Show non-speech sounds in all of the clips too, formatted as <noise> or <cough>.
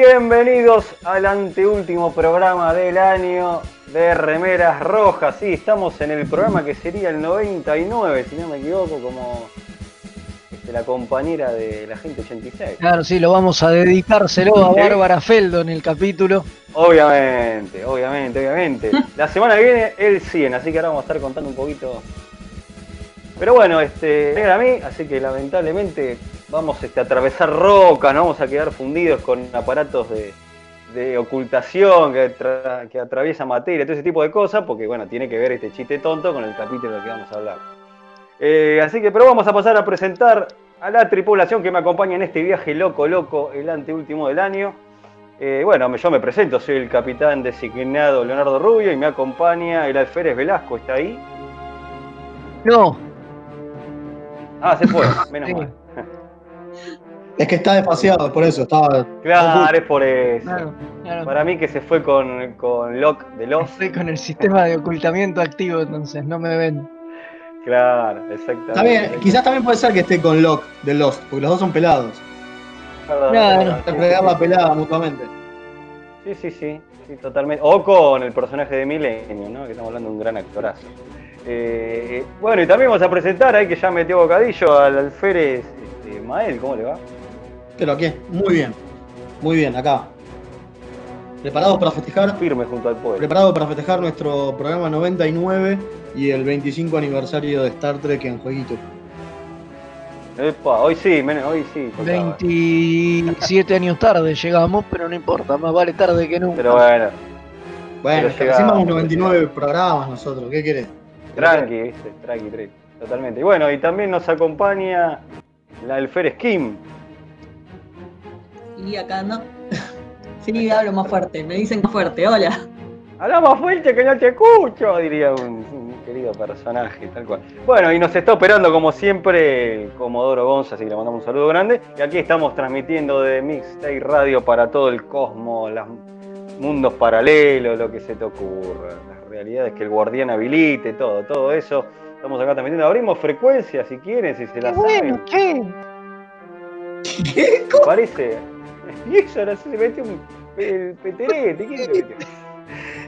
Bienvenidos al anteúltimo programa del año de Remeras Rojas. Sí, estamos en el programa que sería el 99, si no me equivoco, como este, la compañera de la gente 86. Claro, sí, lo vamos a dedicárselo a. Bárbara Feldo en el capítulo. Obviamente, obviamente, obviamente. <laughs> La semana que viene el 100, así que ahora vamos a estar contando un poquito. Pero bueno, este, era a mí, así que lamentablemente vamos este, a atravesar rocas, nos vamos a quedar fundidos con aparatos de, de ocultación que, tra- que atraviesa materia, todo ese tipo de cosas, porque bueno, tiene que ver este chiste tonto con el capítulo del que vamos a hablar. Eh, así que, pero vamos a pasar a presentar a la tripulación que me acompaña en este viaje loco, loco, el anteúltimo del año. Eh, bueno, yo me presento, soy el capitán designado Leonardo Rubio y me acompaña el alférez Velasco, ¿está ahí? No, Ah, se fue, menos Sí. mal. Es que está despaciado, por eso estaba. Claro, es por eso. claro, claro. Para mí que se fue con, con Locke de Lost. Estoy con el sistema de ocultamiento activo, entonces no me ven. Claro, exactamente. Bien, quizás también puede ser que esté con Locke de Lost, porque los dos son pelados. Claro. perdón. Interpretar la pelada mutuamente. Sí, sí, sí, sí, totalmente. O con el personaje de Milenio, ¿no? Que estamos hablando de un gran actorazo. Eh, eh, bueno, y también vamos a presentar ahí que ya metió bocadillo al alférez este, Mael, ¿cómo le va? Pero aquí, muy bien. Muy bien, acá. ¿Preparados para festejar? Firme junto al pueblo. Preparados para festejar nuestro programa 99 y el 25 aniversario de Star Trek en jueguito. Epa, hoy sí, men- hoy sí. tocaba. 27 años tarde llegamos, pero no importa, más vale tarde que nunca. Pero bueno, Bueno, Pero llegamos, hacemos pero 99 programas nosotros, ¿qué querés? tranqui, ¿viste? Tranqui, tranqui. Totalmente. Y bueno, y también nos acompaña la alférez Kim. Y acá no. <laughs> Sí, hablo más fuerte, me dicen más fuerte, hola. Habla más fuerte que no te escucho, diría un, un querido personaje, tal cual. Bueno, y nos está operando como siempre el Comodoro Gonza, así que le mandamos un saludo grande. Y aquí estamos transmitiendo de Mixtape Radio para todo el cosmos, los mundos paralelos, lo que se te ocurra. Las realidades que el guardián habilite, todo, todo eso. Estamos acá transmitiendo. Abrimos frecuencias si quieren, si se las saben. ¿qué? ¿Qué? ¿Te parece? Y eso ahora se mete un el peterete, ¿quién le metió?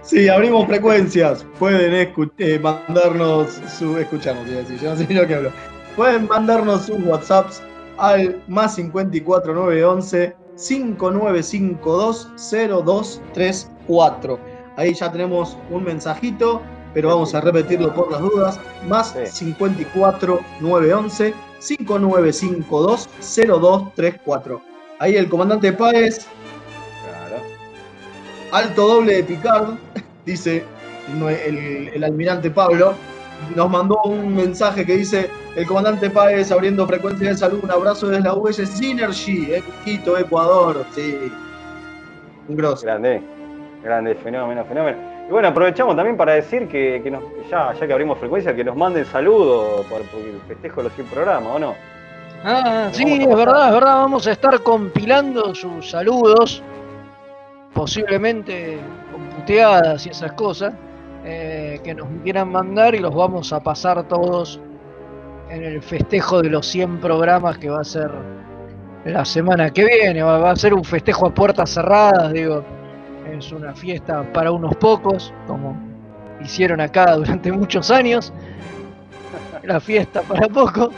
Sí, abrimos frecuencias. Pueden eh, mandarnos su. Escucharnos, iba a decir, yo no sé ni lo que hablo. Pueden mandarnos sus WhatsApps al más 54911 5952 0234. Ahí ya tenemos un mensajito, pero vamos a repetirlo por las dudas. Más Sí. 54911 5952 0234. Ahí el comandante Páez Claro. Alto doble de Picard, <laughs> dice el, el almirante Pablo, nos mandó un mensaje que dice, el comandante Páez abriendo frecuencia de salud, un abrazo desde la US Synergy, eh, Quito, Ecuador, sí. Un grosso. Grande, grande, fenómeno, fenómeno. Y bueno, aprovechamos también para decir que, que nos, ya, ya que abrimos frecuencia, que nos manden saludos por, por el festejo de los 100 programas, ¿o no? Ah, sí, es verdad, es verdad. Vamos a estar compilando sus saludos, posiblemente con puteadas y esas cosas, eh, que nos quieran mandar y los vamos a pasar todos en el festejo de los 100 programas que va a ser la semana que viene. Va, va a ser un festejo a puertas cerradas, digo. Es una fiesta para unos pocos, como hicieron acá durante muchos años. La fiesta para pocos.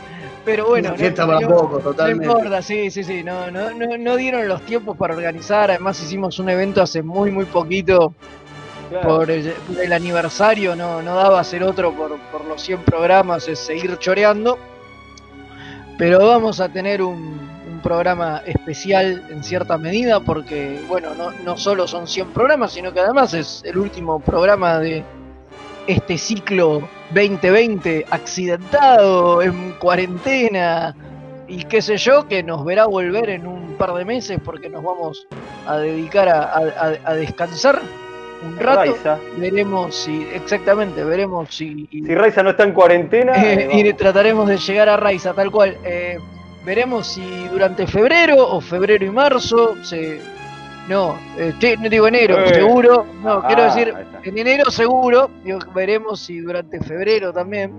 Pero bueno, Una fiesta para no- poco, no totalmente. importa, sí, sí, sí, no, no, no, no dieron los tiempos para organizar, además hicimos un evento hace muy, muy poquito Claro. por el, por el aniversario, no, no daba hacer otro por, por los 100 programas, es seguir choreando, pero vamos a tener un, un programa especial en cierta medida porque, bueno, no, no solo son 100 programas, sino que además es el último programa de este ciclo 2020 accidentado, en cuarentena y qué sé yo, que nos verá volver en un par de meses porque nos vamos a dedicar a, a- descansar un rato. Raiza. Veremos si, exactamente, veremos si... Si Raiza no está en cuarentena, Eh, y trataremos de llegar a Raiza, tal cual. Eh, veremos si durante febrero o febrero y marzo se. No, eh, che, no digo enero, Eh. seguro. No, Ah, quiero decir, ahí está. en enero seguro. Digo, veremos si durante febrero también.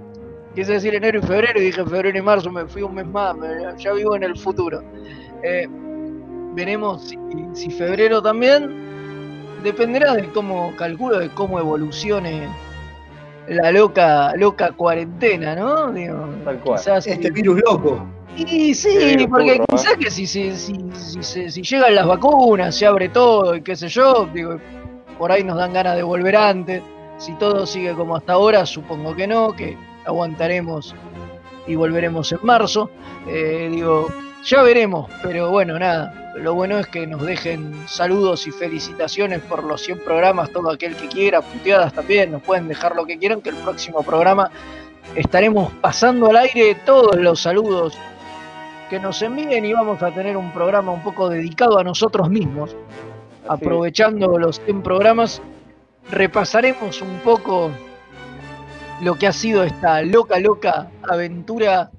Quise decir enero y febrero y dije febrero y marzo, me fui un mes más, me- ya vivo en el futuro. Eh, veremos si, si febrero también. Dependerá de cómo, calculo, de cómo evolucione la loca, loca cuarentena, ¿no? Digo, Tal cual. quizás Este si- virus loco. Y sí, porque burro, ¿eh? quizás que si, si, si, si llegan las vacunas, se abre todo y qué sé yo, digo, por ahí nos dan ganas de volver antes. Si todo sigue como hasta ahora, supongo que no, que aguantaremos y volveremos en marzo. Eh, digo, ya veremos, pero bueno, nada. Lo bueno es que nos dejen saludos y felicitaciones por los 100 programas, todo aquel que quiera, puteadas también, nos pueden dejar lo que quieran, que el próximo programa estaremos pasando al aire todos los saludos que nos envíen y vamos a tener un programa un poco dedicado a nosotros mismos. Así. Aprovechando los 100 programas, repasaremos un poco lo que ha sido esta loca, loca aventura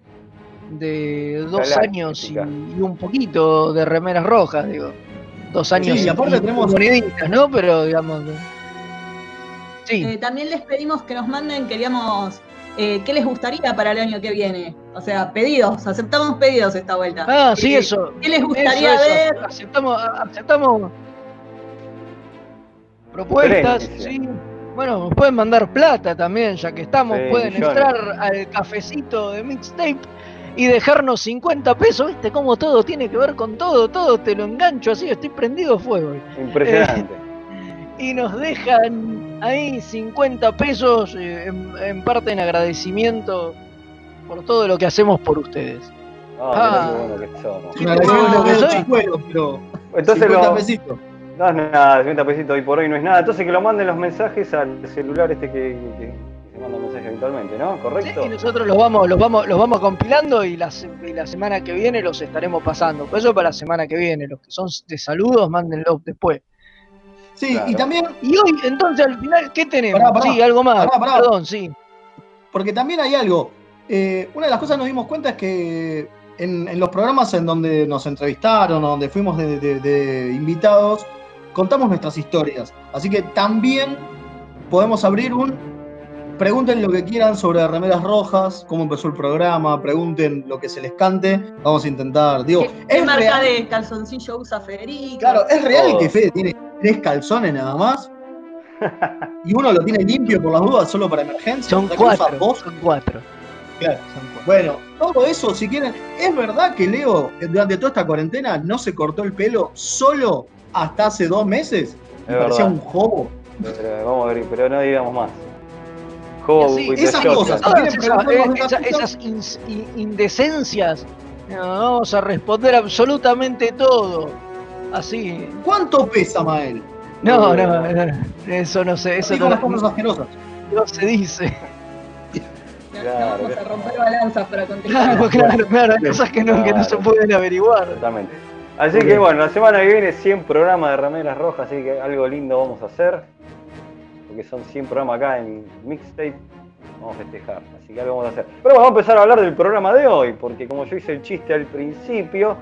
de dos Galáctica. años y, y un poquito de remeras rojas, digo. Dos años y aparte tenemos- moneditas, ¿no? Pero digamos. Sí. Eh, también les pedimos que nos manden, queríamos, eh, qué les gustaría para el año que viene. O sea, pedidos, aceptamos pedidos esta vuelta. Ah, sí, Eh, eso. ¿Qué les gustaría Eso, eso, ver? Aceptamos, aceptamos propuestas, sí. Bueno, nos pueden mandar plata también, ya que estamos. Sí, pueden millones. entrar al cafecito de Mixtape y dejarnos 50 pesos. ¿Viste cómo todo tiene que ver con todo? Todo te lo engancho así, estoy prendido fuego. Impresionante. Y nos dejan ahí 50 pesos eh, en, en parte en agradecimiento por todo lo que hacemos por ustedes. Ah, Ah. mira qué bueno que somos. Agradecimiento Ah, soy- pero Entonces 50 lo, pesitos. no es nada, 50 pesitos hoy por hoy no es nada. Entonces que lo manden los mensajes al celular este que, que- que se manda mensajes habitualmente, ¿no? ¿Correcto? Sí, y nosotros los vamos, los vamos, los vamos compilando y la, se- y la semana que viene los estaremos pasando. Por eso para la semana que viene, los que son de saludos, mándenlos después. Sí, Claro. y también, Y hoy, entonces, al final, ¿qué tenemos? Pará, pará. sí, algo más. Pará, pará. Perdón, sí. porque también hay algo. Eh, una de las cosas que nos dimos cuenta es que en, en los programas en donde nos entrevistaron o donde fuimos de, de- de invitados, contamos nuestras historias. Así que también podemos abrir un. Pregunten lo que quieran sobre remeras rojas, cómo empezó el programa, pregunten lo que se les cante. Vamos a intentar. Digo, ¿Qué, qué es marca real, de calzoncillo usa Federico? claro, es real que Fede tiene tres calzones nada más. <laughs> Y uno lo tiene limpio por las dudas solo para emergencia. Son cuatro. Son cuatro. Claro. Bueno, todo eso, si quieren. ¿Es verdad que Leo, durante toda esta cuarentena, no se cortó el pelo solo hasta hace dos meses? Es Me parecía verdad. un jobo. Pero, vamos a ver, pero no digamos más. Joe Sí, esas cosas. quieren esas, eh, esa- esas in- indecencias, no, vamos a responder absolutamente todo. Así. ¿Cuánto pesa Mael? No, no, no, eso no sé, eso no, las cosas asquerosas. no se dice. Claro, no vamos a romper balanzas para contestar. Claro, claro, claro, hay cosas que no, que no se pueden averiguar. Exactamente. Así que bueno, la semana que viene 100 programas de remeras rojas, así que algo lindo vamos a hacer. porque son 100 programas acá en Mixtape, vamos a festejar, así que algo vamos a hacer. Pero bueno, vamos a empezar a hablar del programa de hoy, porque como yo hice el chiste al principio,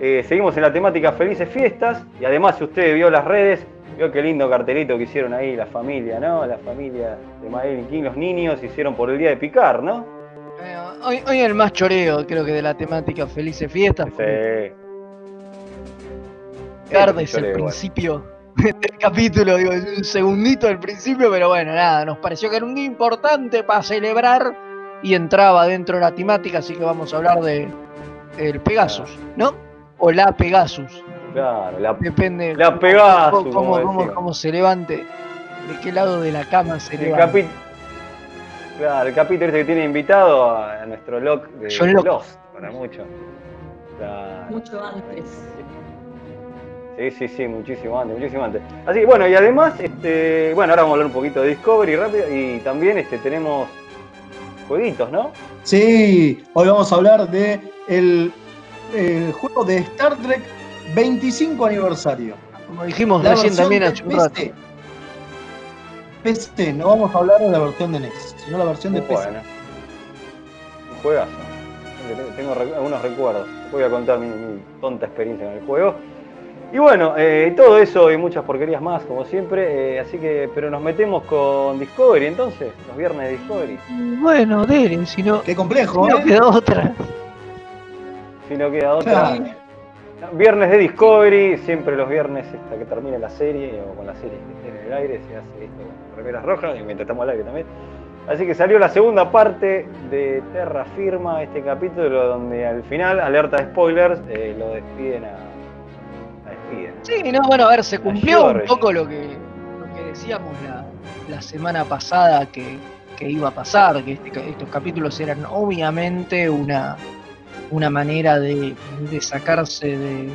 eh, seguimos en la temática Felices Fiestas, y además si usted vio las redes, vio qué lindo cartelito que hicieron ahí la familia, ¿no? La familia de Mael y King, los niños, hicieron por el día de picar, ¿no? Eh, hoy, hoy el más choreo, creo que de la temática Felices Fiestas. Sí. Tarde es el igual. principio del capítulo, digo, es un segundito del principio, pero bueno, nada, nos pareció que era un día importante para celebrar y entraba dentro de la temática, así que vamos a hablar de el Pegasus, ¿no? O la Pegasus, Claro, la, depende La cómo, cómo- cómo- se levante, de qué lado de la cama se el levanta. capítulo. Claro, el capítulo este que tiene invitado a, a nuestro Lock de John Locke. Lost, para mucho. Claro. Mucho antes. Sí, sí, sí, muchísimo antes, muchísimo antes. Así que bueno, y además, este, bueno, ahora vamos a hablar un poquito de Discovery rápido y también este, tenemos jueguitos, ¿no? Sí, hoy vamos a hablar de el, el juego de Star Trek 25 aniversario. Como dijimos La recién versión también de hace un rato. PC. PC, no vamos a hablar de la versión de NES, sino la versión de PC. Bueno, un juegazo. Tengo- algunos recuerdos. Voy a contar mi, mi tonta experiencia en el juego. Y bueno, eh, todo eso y muchas porquerías más, como siempre. eh, así que, pero nos metemos con Discovery entonces, los viernes de Discovery. Bueno, Deren, si no, Qué complejo, si no ¿eh? queda otra. Si no queda otra. Claro. Viernes de Discovery, siempre los viernes hasta que termine la serie o con la serie en el aire, se hace esto con remeras rojas y mientras estamos al aire también. Así que salió la segunda parte de Terra Firma, este capítulo donde al final, alerta de spoilers, eh, lo despiden a. La despiden. Sí, no, bueno, a ver, se cumplió un poco lo que, lo que decíamos la, la semana pasada que, que iba a pasar, que este estos capítulos eran obviamente una, una manera de, de sacarse de,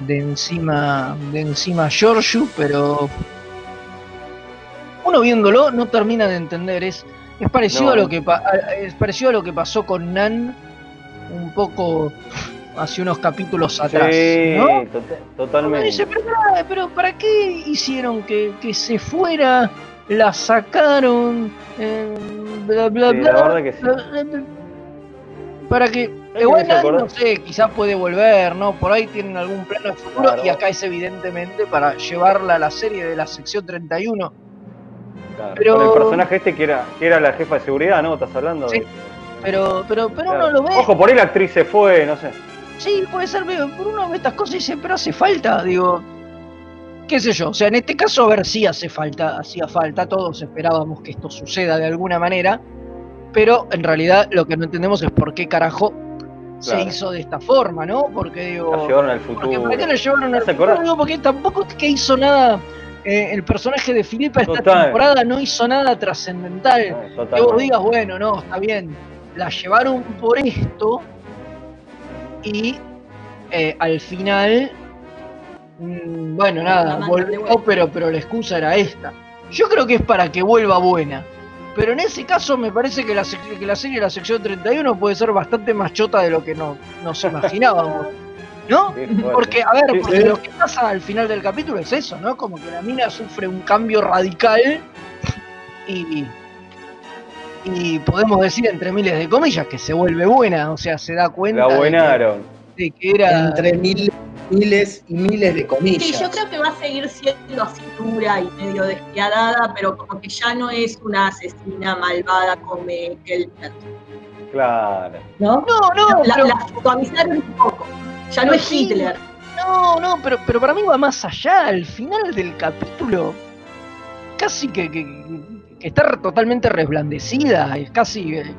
de encima de encima Giorgio, pero uno viéndolo no termina de entender, es, es parecido No. a lo que es parecido a lo que pasó con Nan un poco hace unos capítulos atrás, sí, tota- totalmente. dice, pero, ¿para qué hicieron que, que se fuera? La sacaron, eh, bla, bla, Sí, bla, la verdad que sí. bla, bla, bla. Para que igual no sé, quizás puede volver, ¿no? Por ahí tienen algún plano de futuro Claro. y acá es evidentemente para llevarla a la serie de la sección 31. Claro, pero- Con el personaje este que era, que era la jefa de seguridad, ¿no? ¿Estás hablando? Sí. de- Pero, pero, pero Claro. uno lo ve. Ojo, por ahí la actriz se fue, no sé. Sí, puede ser, pero por uno ve estas cosas y dice, pero hace falta, digo, qué sé yo, o sea, en este caso a ver si hace falta, hacía falta, todos esperábamos que esto suceda de alguna manera, pero en realidad lo que no entendemos es por qué carajo se hizo de esta forma, ¿no? Porque La digo, llevaron al porque futuro. ¿para qué la llevaron al ¿Te futuro? Digo, porque tampoco es que hizo nada, eh, el personaje de Filipa esta Total. temporada no hizo nada trascendental. No, Que vos digas, bueno, no, está bien, la llevaron por esto y eh, al final, mm, bueno, La nada, volvió, pero, pero la excusa era esta. Yo creo que es para que vuelva buena. Pero en ese caso me parece que la, que la serie de la sección 31 puede ser bastante más chota de lo que no, nos imaginábamos. ¿No? Porque, a ver, porque lo que pasa al final del capítulo es eso, ¿no? Como que la mina sufre un cambio radical y, y podemos decir entre miles de comillas que se vuelve buena, o sea, se da cuenta La de que, buenaron. de que era... Entre miles, miles y miles de comillas. Sí, yo creo que va a seguir siendo así dura y medio despiadada, pero como que ya no es una asesina malvada como Kelper, Claro. ¿no? No, no, La, pero, la suavizaron un poco. Ya no es. Hitler. no, no, pero, pero para mí va más allá. Al final del capítulo, casi que, que, que está totalmente resblandecida. Es casi, eh,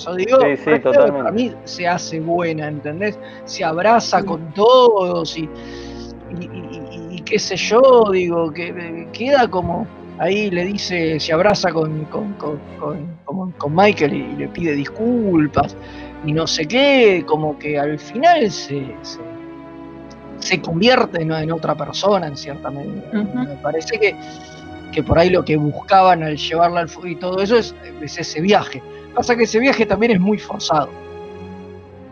eso digo, Sí, sí, totalmente. para mí se hace buena, ¿entendés? Se abraza con todos y, y, y- y- y qué sé yo, digo, que eh, queda como. Ahí le dice, se abraza con, con, con, con- con- con Michael y le pide disculpas y no sé qué, como que al final se, se, se convierte ¿no? en otra persona en cierta medida. Me parece que, que por ahí lo que buscaban al llevarla al fuego y todo eso es, es ese viaje. Pasa que ese viaje también es muy forzado,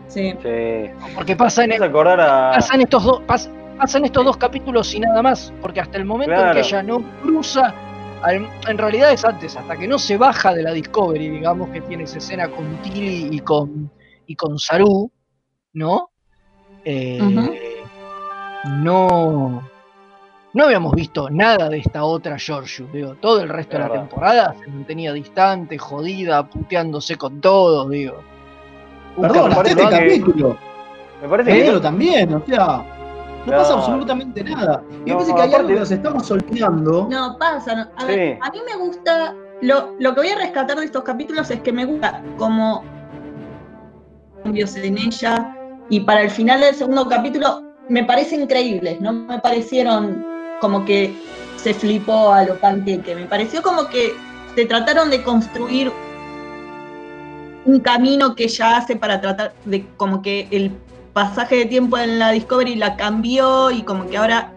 Sí. Sí. porque pasa en, a. pasan estos dos pas- pasan estos dos capítulos y nada más porque hasta el momento en que ella no cruza al- en realidad es antes, hasta que no se baja de la Discovery, digamos que tiene esa escena con Tilly y con, y con Saru, ¿no? Eh. No. No habíamos visto nada de esta otra Giorgio, digo, todo el resto de la Verdad. temporada se mantenía distante, jodida, puteándose con todos, digo. Perdón, hasta parece este que- capítulo. Me parece que Pero también, o sea, no, No. pasa absolutamente nada. Y me No, parece que hay algo que nos estamos olvidando. No, pasa. no. A ver, Sí. a mí me gusta. Lo, lo que voy a rescatar de estos capítulos es que me gusta como cambios en ella. Y para el final del segundo capítulo me parecen increíbles. No me parecieron como que se flipó a lo panqueque. Me pareció como que se trataron de construir un camino que ella hace para tratar de como que el pasaje de tiempo en la Discovery la cambió y como que ahora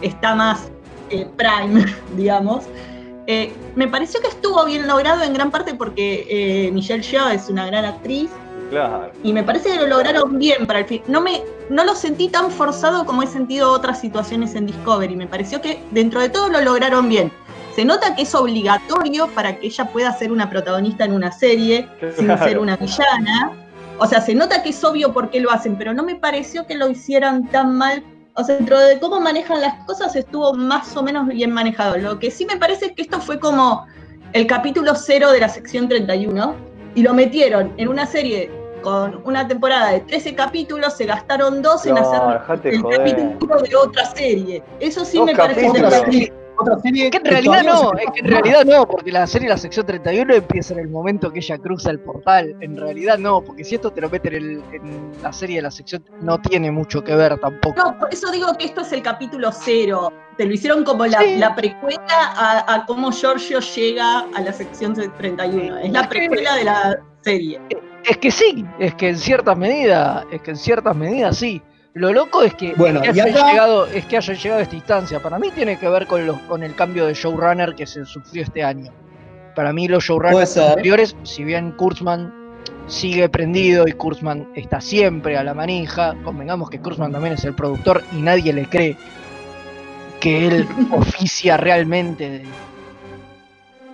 está más eh, prime, <laughs> digamos. Eh, me pareció que estuvo bien logrado en gran parte porque eh, Michelle Yeoh es una gran actriz Claro. y me parece que lo lograron bien para el fin. No, me, no lo sentí tan forzado como he sentido otras situaciones en Discovery. Me pareció que dentro de todo lo lograron bien. Se nota que es obligatorio para que ella pueda ser una protagonista en una serie sin ser una villana. O sea, se nota que es obvio por qué lo hacen, pero no me pareció que lo hicieran tan mal. O sea, dentro de cómo manejan las cosas estuvo más o menos bien manejado. Lo que sí me parece es que esto fue como el capítulo cero de la sección 31 y lo metieron en una serie con una temporada de 13 capítulos, se gastaron dos en hacer dejate el joder. capítulo de otra serie. Eso sí Dos me parece. Otra que serie, otra serie Que en realidad no, es que en realidad no, porque la serie La Sección 31 empieza en el momento que ella cruza el portal. En realidad no, porque si esto te lo meten en, el- en la serie de La Sección, no tiene mucho que ver tampoco. No, por eso digo que esto es el capítulo cero. Te lo hicieron como la, Sí. la precuela a, a cómo Giorgio llega a la sección 31. Es la precuela de la serie. Es que sí, es que en ciertas medidas, es que en ciertas medidas sí. Lo loco es que, Bueno, que y hayan acá- llegado, es que hayan llegado a esta instancia. Para mí tiene que ver con, los, con el cambio de showrunner que se sufrió este año. Para mí los showrunners anteriores, si bien Kurtzman sigue prendido y Kurtzman está siempre a la manija, convengamos que Kurtzman también es el productor y nadie le cree que él <laughs> oficia realmente de,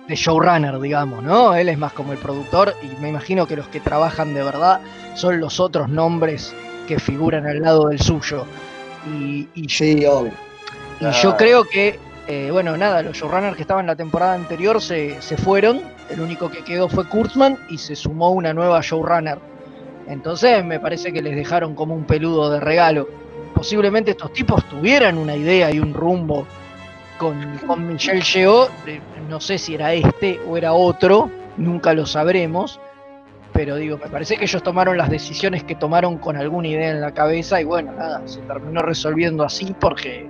de showrunner, digamos, ¿no? Él es más como el productor y me imagino que los que trabajan de verdad son los otros nombres que figuran al lado del suyo. Y, y yo, Sí, obvio. y yo creo que, eh, bueno, nada, los showrunners que estaban en la temporada anterior se, se fueron, el único que quedó fue Kurtzman y se sumó una nueva showrunner. Entonces me parece que les dejaron como un peludo de regalo. Posiblemente estos tipos tuvieran una idea y un rumbo con, con Michelle Yeoh, no sé si era este o era otro, nunca lo sabremos, pero digo, me parece que ellos tomaron las decisiones que tomaron con alguna idea en la cabeza y bueno, nada, se terminó resolviendo así porque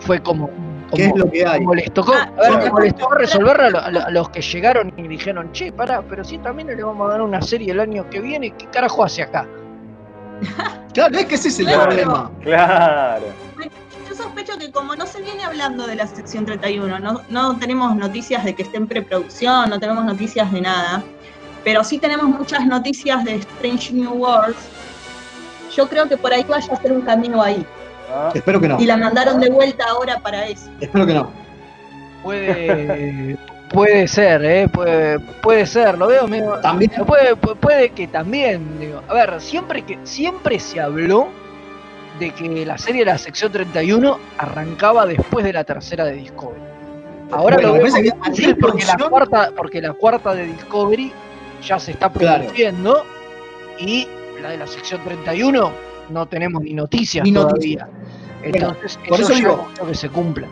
fue como, ¿Qué es lo que hay? les tocó, Ah, a ver, sí. como les tocó resolver a, a a los que llegaron y dijeron, che, pará, pero si también le vamos a dar una serie el año que viene, ¿qué carajo hace acá? <laughs> Claro, es que ese es el Claro. problema. Claro. Sospecho que como no se viene hablando de la sección 31, no, no tenemos noticias de que esté en preproducción, no tenemos noticias de nada, pero sí tenemos muchas noticias de Strange New Worlds. Yo creo que por ahí vaya a ser un camino ahí. Ah, Espero que no. Y la mandaron de vuelta ahora para eso. Espero que no. Puede, puede ser, ¿eh? Puede, puede ser, lo veo medio... También Puede, pu- puede que también, digo, a ver, siempre que siempre se habló de que la serie de la sección 31 arrancaba después de la tercera de Discovery. Ahora Bueno, lo parece que a difícil nivel porque la cuarta, porque la cuarta de Discovery ya se está Claro. produciendo y la de la sección 31 no tenemos ni noticias Ni todavía. Entonces, por eso eso digo- que se cumpla.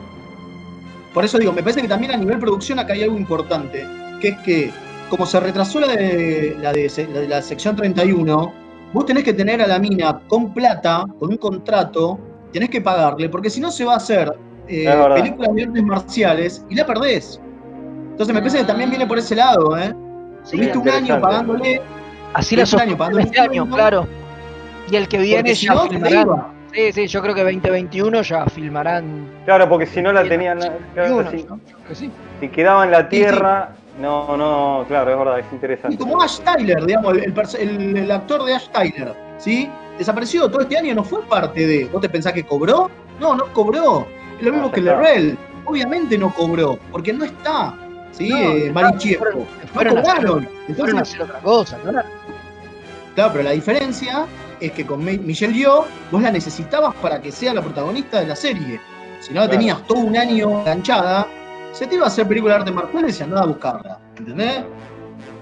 Por eso digo, me parece que también a nivel producción acá hay algo importante, que es que como se retrasó la de la, de, la de la sección 31, vos tenés que tener a la mina con plata, con un contrato, tenés que pagarle, porque si no se va a hacer eh, películas de artes marciales y la perdés. Entonces me parece que también viene por ese lado, ¿eh? Sí, un año pagándole, así la este año, para este año, 2021, claro. Y el que viene si ya no, filmarán. Sí, sí, yo creo que 2021 ya filmarán. Claro, porque si no la tenían. claro, 21, si, ¿no? Yo creo que sí. si quedaba en la Sí, sí. No, no, claro, es verdad, es Y interesante. como Ash Tyler, digamos, el, el el- actor de Ash Tyler, ¿sí? Desapareció todo este año, no fue parte de. ¿Vos te pensás que cobró? No, no cobró. Es lo mismo Ah, que. Lerrell. obviamente no cobró, porque no está. ¿Sí? No, eh, claro, Marichievo. No cobraron. Fueron a Entonces, hacer otra cosa, ¿no? Claro, pero la diferencia es que con Mi- Michelle Yeoh vos la necesitabas para que sea la protagonista de la serie. Si no la Claro. tenías todo un año enganchada, se te iba a hacer película de arte marciales y andaba a buscarla. ¿Entendés?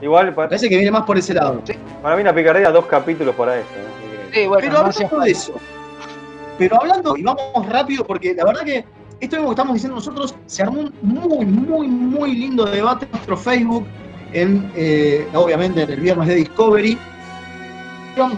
Igual, Me pa- parece que viene más por ese lado. para mí una picardía, dos capítulos para eso. ¿no? Sí, bueno, Pero hablando de eso, pero hablando, y vamos rápido, porque la verdad que esto mismo que estamos diciendo nosotros, se armó un muy, muy, muy lindo debate en nuestro Facebook, en, eh, obviamente en el viernes de Discovery.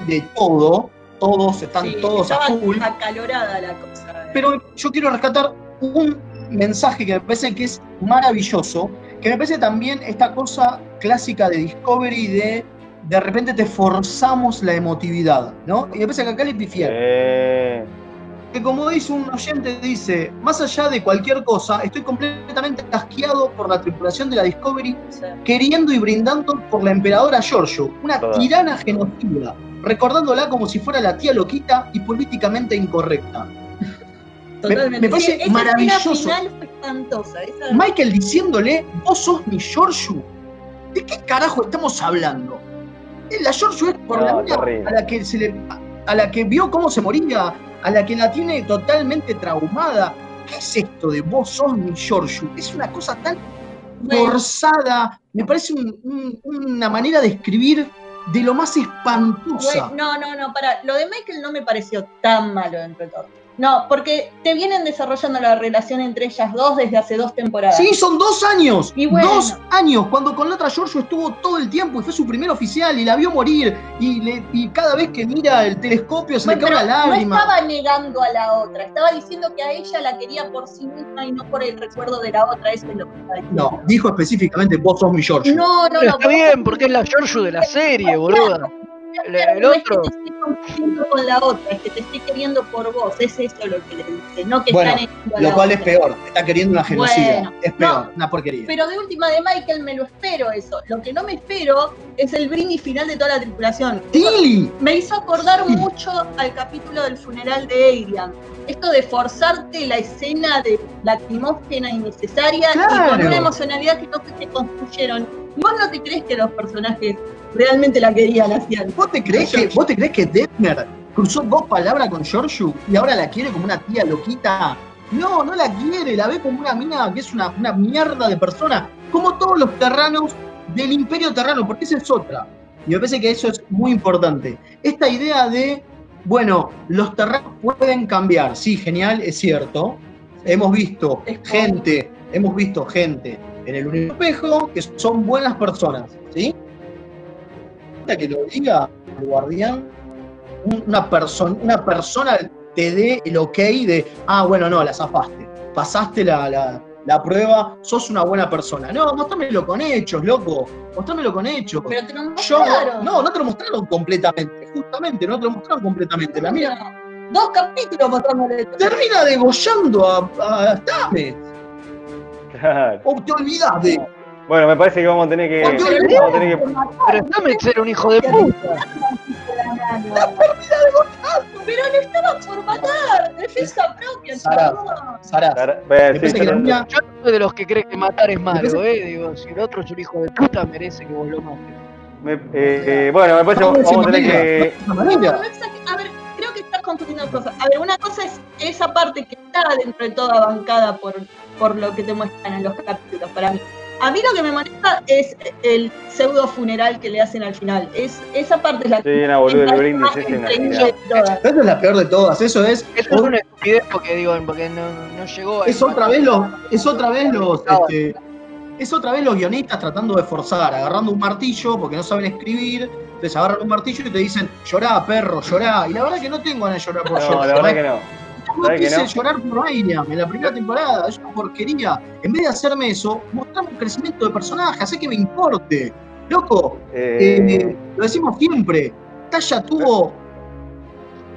De todo, todos están Sí, todos a full. acalorada la cosa. Pero yo quiero rescatar un mensaje que me parece que es maravilloso, que me parece también esta cosa clásica de Discovery de de repente te forzamos la emotividad, ¿no? Y me parece que acá le pifiaron. Eh, Que como dice un oyente, dice, más allá de cualquier cosa, estoy completamente asqueado por la tripulación de la Discovery, queriendo y brindando por la emperadora Giorgio, una Toda. tirana genocida, recordándola como si fuera la tía loquita y políticamente incorrecta. Totalmente. me parece esa maravilloso. final fue espantosa. Esa... Michael diciéndole, vos sos mi Giorgio. ¿De qué carajo estamos hablando? La Giorgio es por No, la mina a la que se le, a la que vio cómo se moría, a la que la tiene totalmente traumada. ¿Qué es esto de vos sos mi Giorgio? Es una cosa tan Bueno, forzada. Me parece un- un- una manera de escribir de lo más espantosa. bueno, no, no, no, para. Lo de Michael no me pareció tan malo dentro de todo. No, porque te vienen desarrollando la relación entre ellas dos desde hace dos temporadas. Sí, son dos años. Y bueno. Dos años. Cuando con la otra Giorgio estuvo todo el tiempo y fue su primer oficial y la vio morir. Y, le- y cada vez que mira el telescopio se Bueno, le cae la no lágrima. estaba negando a la otra, estaba diciendo que a ella la quería por sí misma y no por el recuerdo de la otra, eso es lo que estaba diciendo. No, dijo específicamente vos sos mi Giorgio. no, no, Pero no. está bien, porque es la Giorgio de la serie, boluda. El, el no es que te estoy confundiendo con la otra, es que te estoy queriendo por vos, es eso lo que le dice, no que Bueno, está negando a Lo la cual es peor. Está queriendo una genocida. Bueno, es peor, no. una porquería. Pero de última de Michael me lo espero eso. Lo que no me espero es el brindis final de toda la tripulación. ¡Tilly! Me hizo acordar mucho al capítulo del funeral de Adrian. Esto de forzarte la escena de lacrimógena innecesaria y con una emocionalidad que no se te construyeron. ¿Y ¿Vos no te crees que los personajes realmente la querían hacían? ¿Vos te crees que, vos te crees que Detmer cruzó dos palabras con Giorgio y ahora la quiere como una tía loquita? No, no la quiere, la ve como una mina que es una, una mierda de persona, como todos los terranos del imperio terrano, porque esa es otra. Y me parece que eso es muy importante. Esta idea de, bueno, los terranos pueden cambiar, sí, genial, es cierto. Hemos visto gente, hemos visto gente en el universo espejo que son buenas personas, ¿sí? que lo diga el guardián, un- una, persona una persona te dé el ok de, ah, bueno, no, la zafaste, pasaste la, la- la prueba, sos una buena persona. No, mostrámelo con hechos, loco, mostrámelo con hechos. Pero te lo Yo, mostraron. no, no te lo mostraron completamente, justamente, no te lo mostraron completamente. La mía Dos capítulos mostrándole termina degollando a, a claro. <laughs> o te olvidás de... Bueno, me parece que vamos a tener que. ¿Por qué? Vamos a tener que Pero Stamets era un hijo de puta. Pero le estaba por matar, defensa propia, Sara. Sara, Ahora, bueno, me sí, que Yo no soy de los que cree que matar es malo, parece- eh. Digo, si el otro es un hijo de puta, merece que vos lo mates. me- eh, eh, bueno, me parece que Vamos a tener que. A ver, creo que estás confundiendo cosas. A ver, una cosa es esa parte que está dentro de toda bancada por, por lo que te muestran en los capítulos, para mí. A mí lo que me molesta es el pseudo funeral que le hacen al final. Es, esa parte es la Sí, el brindis una-. Esa es la peor de todas, eso es... Eso es una estupidez porque digo, porque no, no llegó a es otra vez los es otra vez los este, es otra vez los guionistas tratando de forzar agarrando un martillo porque no saben escribir entonces agarran un martillo y te dicen llorá perro llorá y la verdad que no tengo ganas de llorar por No, la verdad que no. No ¿sabes que quise no? llorar por Miriam en la primera temporada es una porquería en vez de hacerme eso mostrame un crecimiento de personaje hace que me importe loco Eh, eh, lo decimos siempre Taya tuvo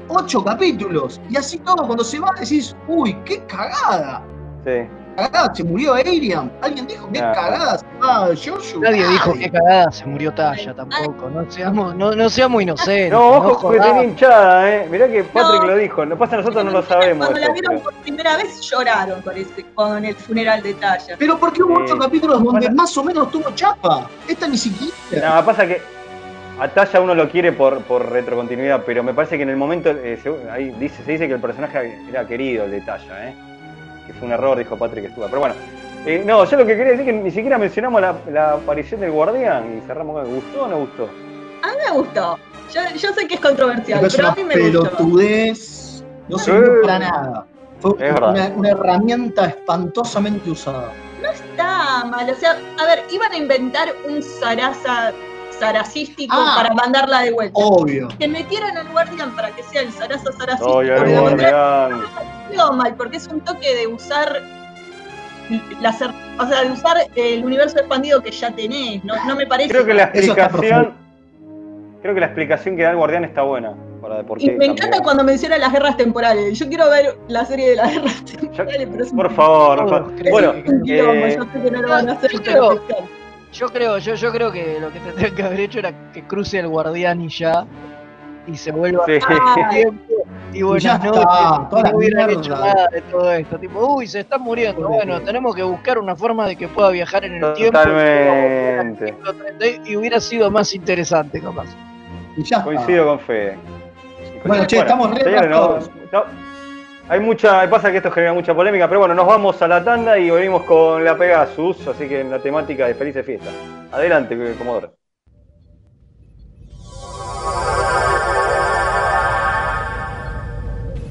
ocho capítulos y así todo cuando se va decís uy qué cagada sí. Cagada se murió Arian. Alguien dijo qué Ah. cagada se va Joshua. Nadie dijo que cagada se murió Talla tampoco. No seamos, no, no seamos inocentes. No, ojo, que jodamos. tenía hinchada, eh. Mirá que Patrick No. lo dijo. No pasa, nosotros no lo sabemos. Cuando la vieron pero- por primera vez lloraron con, ese, con el funeral de Talla. Pero porque hubo ocho capítulos donde Bueno. más o menos tuvo chapa. Esta ni siquiera. No, pasa que a Talla uno lo quiere por, por retrocontinuidad, pero me parece que en el momento eh, se, ahí dice, se dice que el personaje era querido, el de Talla, ¿eh? Que fue un error, dijo Patrick Stuart. Pero bueno, eh, no, yo lo que quería decir es que ni siquiera mencionamos la, la aparición del guardián y cerramos con ¿gustó o no gustó? A mí me gustó. Yo, yo sé que es controversial, Pero es pero a mí me gustó. pelotudez. No sirvió Sí. para nada. Fue Es verdad. una, una herramienta espantosamente usada. No está mal. O sea, a ver, iban a inventar un zaraza zaracístico Ah. para mandarla de vuelta. Obvio. Que metieran al guardián para que sea el zaraza zaracístico. No, ya el guardián. No, mal, porque es un toque de usar la o sea, de usar el universo expandido que ya tenés, no, no me parece. Creo que la explicación. Creo que la explicación que da el guardián está buena. Para de por y me cambió. encanta cuando menciona las guerras temporales. Yo quiero ver la serie de las guerras temporales, pero es Por favor, Bueno, eh, yo sé que no lo van a hacer, yo pero creo-. Yo creo, yo, yo creo que lo que tendrían que haber hecho era que cruce el guardián y ya. Y se vuelva sí. Ah, a <laughs> tiempo. Y buenas ya noches. está, no hubieran mierda. hecho nada de todo esto. Tipo, uy, se están muriendo. Bueno, tenemos que buscar una forma de que pueda viajar en el tiempo. Totalmente. Y hubiera sido más interesante, capaz. Y ya está. Coincido con Fede. Bueno, che, estamos re señores, no- rascados. no, hay mucha, pasa que esto genera mucha polémica, pero bueno, nos vamos a la tanda y venimos con la Pegasus, así que en la temática de felices fiestas. Adelante, Comodoro.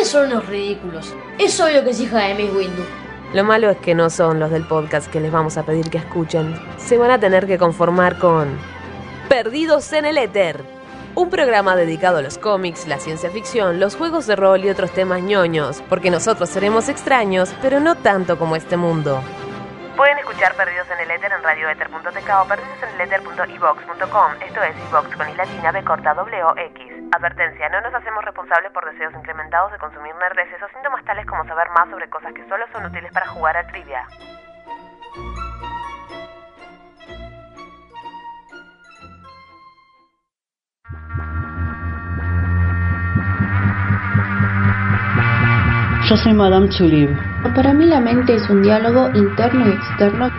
Ustedes son unos ridículos. Es obvio que es hija de Miss Windu. Lo malo es que no son los del podcast que les vamos a pedir que escuchen. Se van a tener que conformar con Perdidos en el Éter. Un programa dedicado a los cómics, la ciencia ficción, los juegos de rol y otros temas ñoños, porque nosotros seremos extraños, pero no tanto como este mundo. Pueden escuchar Perdidos en el Éter en radioether.tk o perdidoseneleter.evox.com. Esto es iVox con i latina b corta w x. Advertencia, no nos hacemos responsables por deseos incrementados de consumir nerdeces o síntomas tales como saber más sobre cosas que solo son útiles para jugar a trivia. Yo soy Madame Tulip. Para mí la mente es un diálogo interno y externo.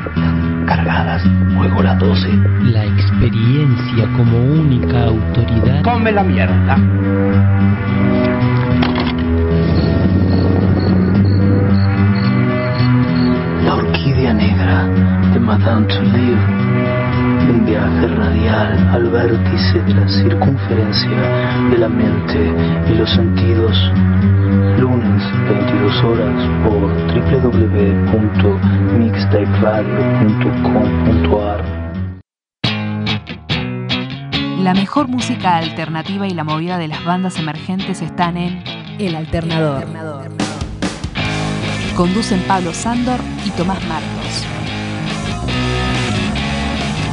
Cargadas, luego las 12. La experiencia como única autoridad. Come la mierda. La orquídea negra de Madame Tulip. Un viaje radial al vértice de la circunferencia de la mente y los sentidos. Lunes, 22 horas por www.mixtaperadio.com.ar La mejor música alternativa y la movida de las bandas emergentes están en El Alternador. Conducen Pablo Sándor y Tomás Marcos.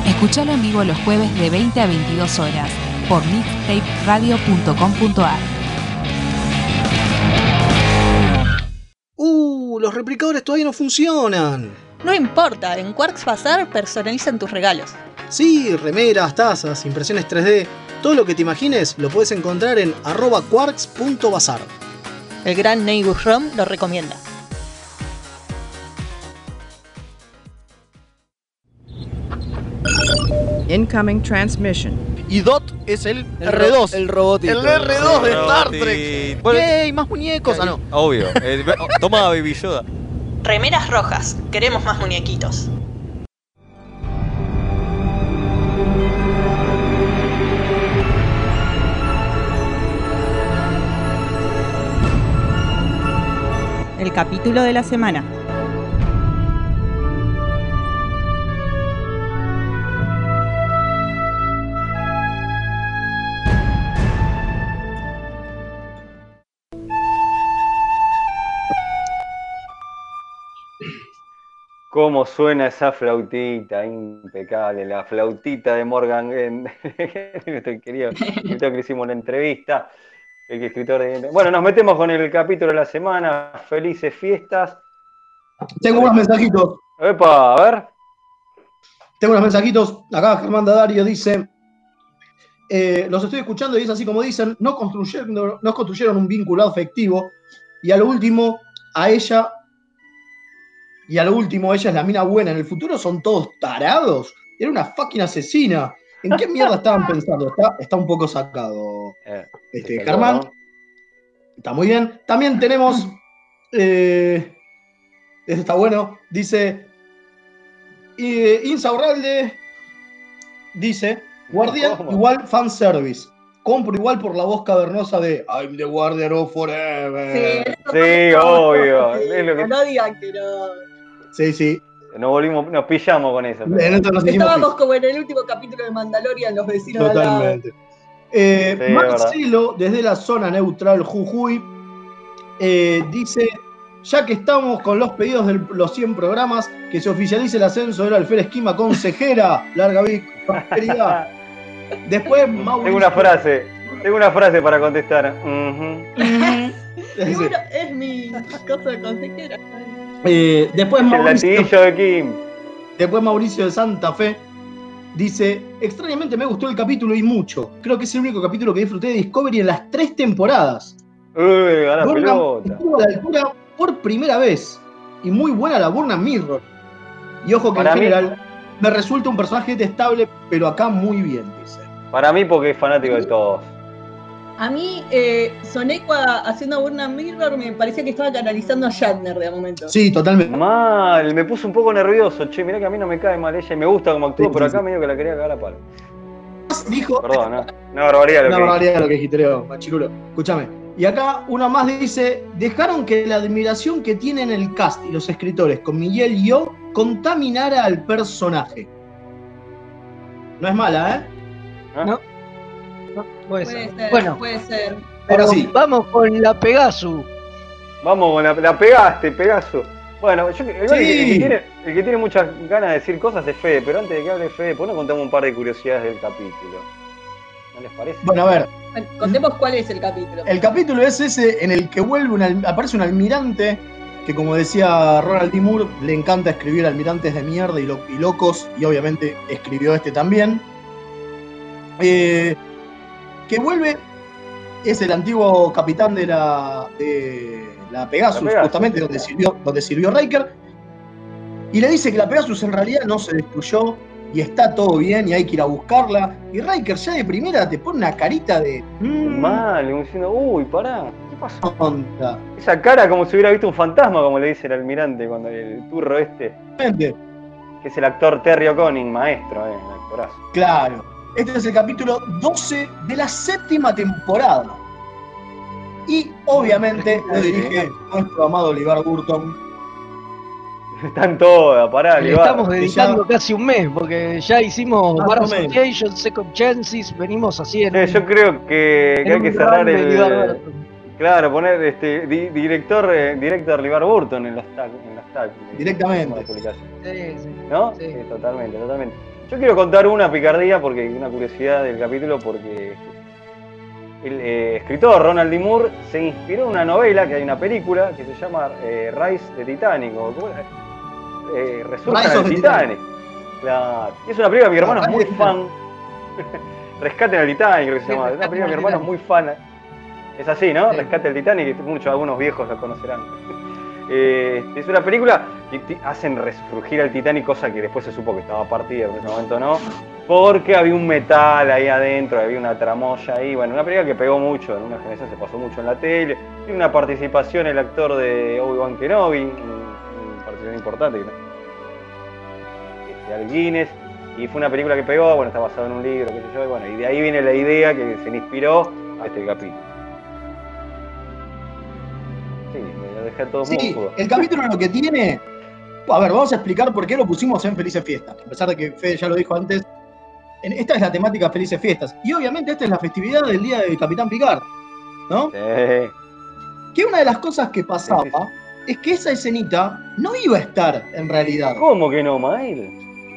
Escuchalo en vivo los jueves de 20 a 22 horas por mixtaperadio.com.ar. ¡Uh! Los replicadores todavía no funcionan. No importa, en Quarks Bazar personalizan tus regalos. Sí, remeras, tazas, impresiones 3D, todo lo que te imagines lo puedes encontrar en arroba quarks.bazar. El gran Neighbor Rom lo recomienda. Incoming transmission. Y Dot es el, El R2. ro- el robotito. El R2 de El Star. Trek. Bueno, ¡Yay! Más muñecos. Ah, no. Obvio. Eh, toma Baby Yoda. Remeras rojas. Queremos más muñequitos. El capítulo de la semana. ¿Cómo suena esa flautita? Impecable, la flautita de Morgan, en- nuestro <laughs> querido escritor que hicimos una entrevista. El escritor de... Bueno, nos metemos con el capítulo de la semana. Felices fiestas. Tengo unos mensajitos. Epa, a ver. Tengo unos mensajitos. Acá Germán Dario dice. eh, los estoy escuchando y es así como dicen, no construyeron, no construyeron un vínculo afectivo. Y a lo último, a ella. Y a lo último, ella es la mina buena. En el futuro son todos tarados. Era una fucking asesina. ¿En qué mierda estaban pensando? Está, está un poco sacado. Eh, Este. Está muy bien. También tenemos. eh, este está bueno. Dice. eh, Insaurralde. Dice. Guardian ¿Cómo? igual fanservice. Compro igual por la voz cavernosa de I'm the Guardian of Forever. Sí, obvio. Que- No digan que no. Sí, sí. Nos volvimos, nos pillamos con eso. Estábamos como en el último capítulo de Mandalorian, los vecinos de. Totalmente. Eh, Sí, es Marcelo, desde la zona neutral Jujuy, eh, dice: Ya que estamos con los pedidos de los 100 programas, que se oficialice el ascenso del alférez Esquima consejera. Larga Vic, prosperidad. Después, Mauricio. Tengo una frase. Tengo una frase para contestar. <laughs> Y bueno, es mi cosa de consejera. Eh, después, Mauricio, de Kim. después Mauricio de Santa Fe dice: Extrañamente me gustó el capítulo y mucho. Creo que es el único capítulo que disfruté de Discovery en las tres temporadas. Uy, gana Burnham pelota. estuvo a la altura por primera vez. Y muy buena la Burnham Mirror. Y ojo que Para en mí- general me resulta un personaje detestable, pero acá muy bien, dice. Para mí, porque es fanático de todos. A mí, eh, Sonecua haciendo Burna Mirror me parecía que estaba canalizando a Shatner de momento. Sí, totalmente. Mal, me puso un poco nervioso. Che, mirá que a mí no me cae mal ella y me gusta como actúa, Sí, pero sí, acá sí. medio que la quería cagar a palo. Dijo. Perdón, ¿no? Una barbaridad lo Una que barbaridad lo que gitreo, machirulo. Escúchame. Y acá una más dice: Dejaron que la admiración que tienen el cast y los escritores con Miguel y yo contaminara al personaje. No es mala, ¿eh? No. No, puede, Puede ser. ser, Bueno, puede ser. pero sí. vamos con la Pegasus. Vamos, con la, la pegaste, Pegaso. Bueno, yo, el, que- el que tiene, el que tiene muchas ganas de decir cosas es Fede, pero antes de que hable Fede, ¿por qué no contamos un par de curiosidades del capítulo? ¿No les parece? Bueno, a ver. Bueno, contemos cuál es el capítulo. El capítulo es ese en el que vuelve un aparece un almirante que, como decía Ronald D. Moore, le encanta escribir almirantes de mierda y, lo- y locos, y obviamente escribió este también. Eh, que vuelve, es el antiguo capitán de la, de la Pegasus, La Pegasus, justamente sí. donde sirvió, donde sirvió Riker, y le dice que la Pegasus en realidad no se destruyó y está todo bien y hay que ir a buscarla. Y Riker ya de primera te pone una carita de. "Mm, Mal, como diciendo, uy, pará, ¿qué pasó? onda". Esa cara como si hubiera visto un fantasma, como le dice el almirante cuando el turro este, que es el actor Terry O'Conning, maestro, eh, el actorazo. Claro. Este es el capítulo 12 de la séptima temporada. Y obviamente lo dirige nuestro amado Olivar Burton. Están todas, pará, Le Libar. estamos dedicando casi un mes, porque ya hicimos Bar. Association, Second Chances, venimos haciendo. Yo creo que, hay que cerrar Olivar el. Burton. Claro, poner este di- director, eh, director Libar Burton en los tags. En Directamente. Sí, sí. ¿No? Sí. Sí, totalmente, totalmente. Yo quiero contar una picardía, porque una curiosidad del capítulo, porque el eh, escritor Ronald D. Moore se inspiró en una novela, que hay una película, que se llama eh, Rise de Titanic, o ¿cómo era? Eh, Titanic. Claro. Es una película que mi hermano es muy fan. <laughs> Rescaten al Titanic, creo que se llama. Es una película que mi hermano es muy fan. Es así, ¿no? Rescate al Titanic, que muchos, algunos viejos la conocerán. Eh, es una película ti- hacen resurgir al Titanic, cosa que después se supo que estaba partida, en ese momento no, porque había un metal ahí adentro, había una tramoya ahí, bueno, una película que pegó mucho, en una generación se pasó mucho en la tele, tiene una participación el actor de Obi-Wan Kenobi, un- una participación importante, este, Al Guinness, y fue una película que pegó, bueno, está basado en un libro, qué sé yo, y bueno, y de ahí viene la idea que se inspiró a este capítulo. Dejé todo Sí, mudo. el capítulo lo que tiene. A ver, vamos a explicar por qué lo pusimos en Felices Fiestas. A pesar de que Fede ya lo dijo antes, esta es la temática Felices Fiestas. Y obviamente esta es la festividad del día del Capitán Picard. ¿No? Sí. Que una de las cosas que pasaba es que esa escenita no iba a estar en realidad. ¿Cómo que no, Mael?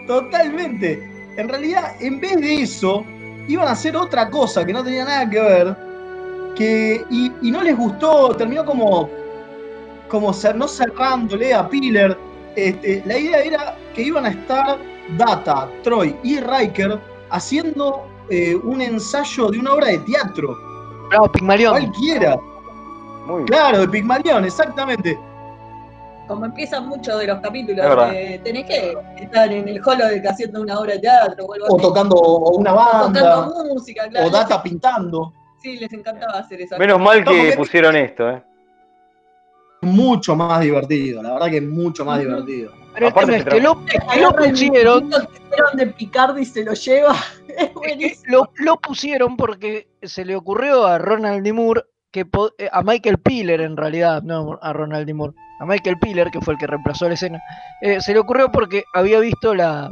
Totalmente. En realidad, en vez de eso, iban a hacer otra cosa que no tenía nada que ver. Que, y, y no les gustó, terminó como, como cer- no cerrándole a Piller. Este, la idea era que iban a estar Data, Troy y Riker haciendo eh, un ensayo de una obra de teatro. Bravo, Pigmalión. Cualquiera. Muy Claro, de Pigmalión, exactamente. Como empiezan muchos de los capítulos, eh, tenés que estar en el holodeck haciendo una obra de teatro o algo O así. tocando una O banda. tocando música, claro. O Data pintando. Sí, les encantaba hacer eso. Menos mal que pusieron esto, ¿eh? Mucho más divertido, la verdad que es mucho más divertido. Pero Aparte es que lo, pusieron, de Picard y se lo lleva. <laughs> Es lo, lo pusieron porque se le ocurrió a Ronald D. Moore que eh, a Michael Piller en realidad, no a Ronald D. Moore, a Michael Piller, que fue el que reemplazó la escena, eh, se le ocurrió porque había visto la,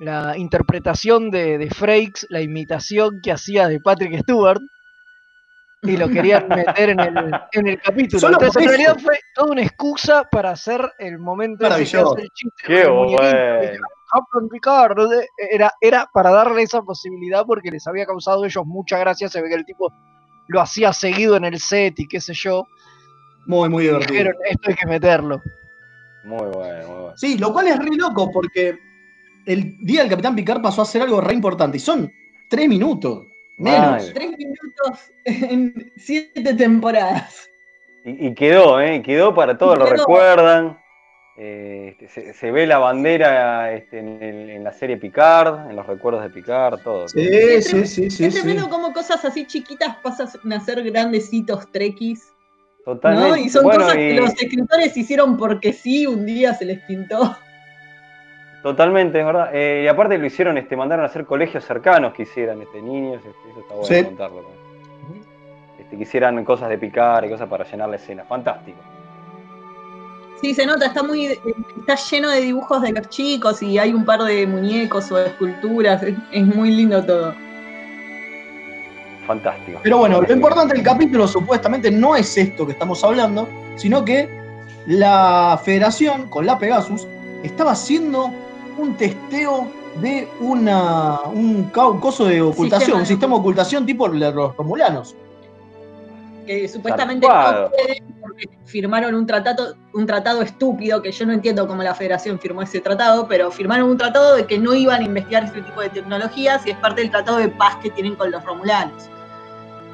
la interpretación de, de Frakes, la imitación que hacía de Patrick Stewart, y lo querían meter en el, en el capítulo. Solo Entonces, en realidad fue toda una excusa para hacer el momento ese que Maravilloso. hace el chiste Qué bueno. ¿no? era, era para darle esa posibilidad porque les había causado a ellos mucha gracia. Se ve que el tipo lo hacía seguido en el set y qué sé yo. Muy, muy divertido. dijeron, esto hay que meterlo. Muy bueno, muy bueno. Sí, lo cual es re loco porque el día del Capitán Picard pasó a ser algo re importante. Y son tres minutos. Menos. Mal. Tres minutos en siete temporadas. Y, y quedó, ¿eh? Quedó para todos, lo recuerdan. Eh, este, se, se ve la bandera este, en, el- en la serie Picard, en los recuerdos de Picard, todo. Sí, Es sí, sí, sí. es sí. tremendo cómo cosas así chiquitas pasan a ser grandecitos trekkies. Totalmente. ¿no? Y son Bueno, cosas y- que los escritores hicieron porque sí, un día se les pintó. Totalmente, es verdad. Eh, y aparte lo hicieron, este, mandaron a hacer colegios cercanos que hicieran este, niños, este, eso está bueno Sí. contarlo. ¿no? Este, que hicieran cosas de picar y cosas para llenar la escena. Fantástico. Sí, se nota, está muy, está lleno de dibujos de los chicos y hay un par de muñecos o esculturas, es, es muy lindo todo. Fantástico. Pero bueno, lo importante del capítulo supuestamente no es esto que estamos hablando, sino que la federación con la Pegasus estaba haciendo un testeo de una, un coso de ocultación, Sistema un sistema de ocultación tipo los romulanos. Que supuestamente no pueden porque firmaron un tratado, un tratado estúpido, que yo no entiendo cómo la federación firmó ese tratado, pero firmaron un tratado de que no iban a investigar este tipo de tecnologías y es parte del tratado de paz que tienen con los romulanos.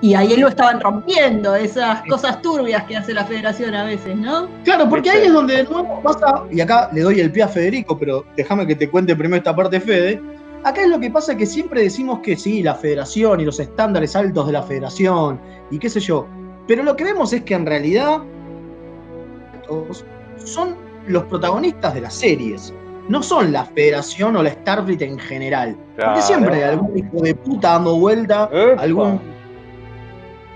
Y ahí lo estaban rompiendo, esas cosas turbias que hace la federación a veces, ¿no? Claro, porque ahí es donde de nuevo pasa, y acá le doy el pie a Federico, pero déjame que te cuente primero esta parte, Fede. Acá es lo que pasa que siempre decimos que sí, la federación y los estándares altos de la federación y qué sé yo. Pero lo que vemos es que en realidad todos son los protagonistas de las series. No son la federación o la Starfleet en general. Claro. Porque siempre hay algún hijo de puta dando vuelta, Epa. algún.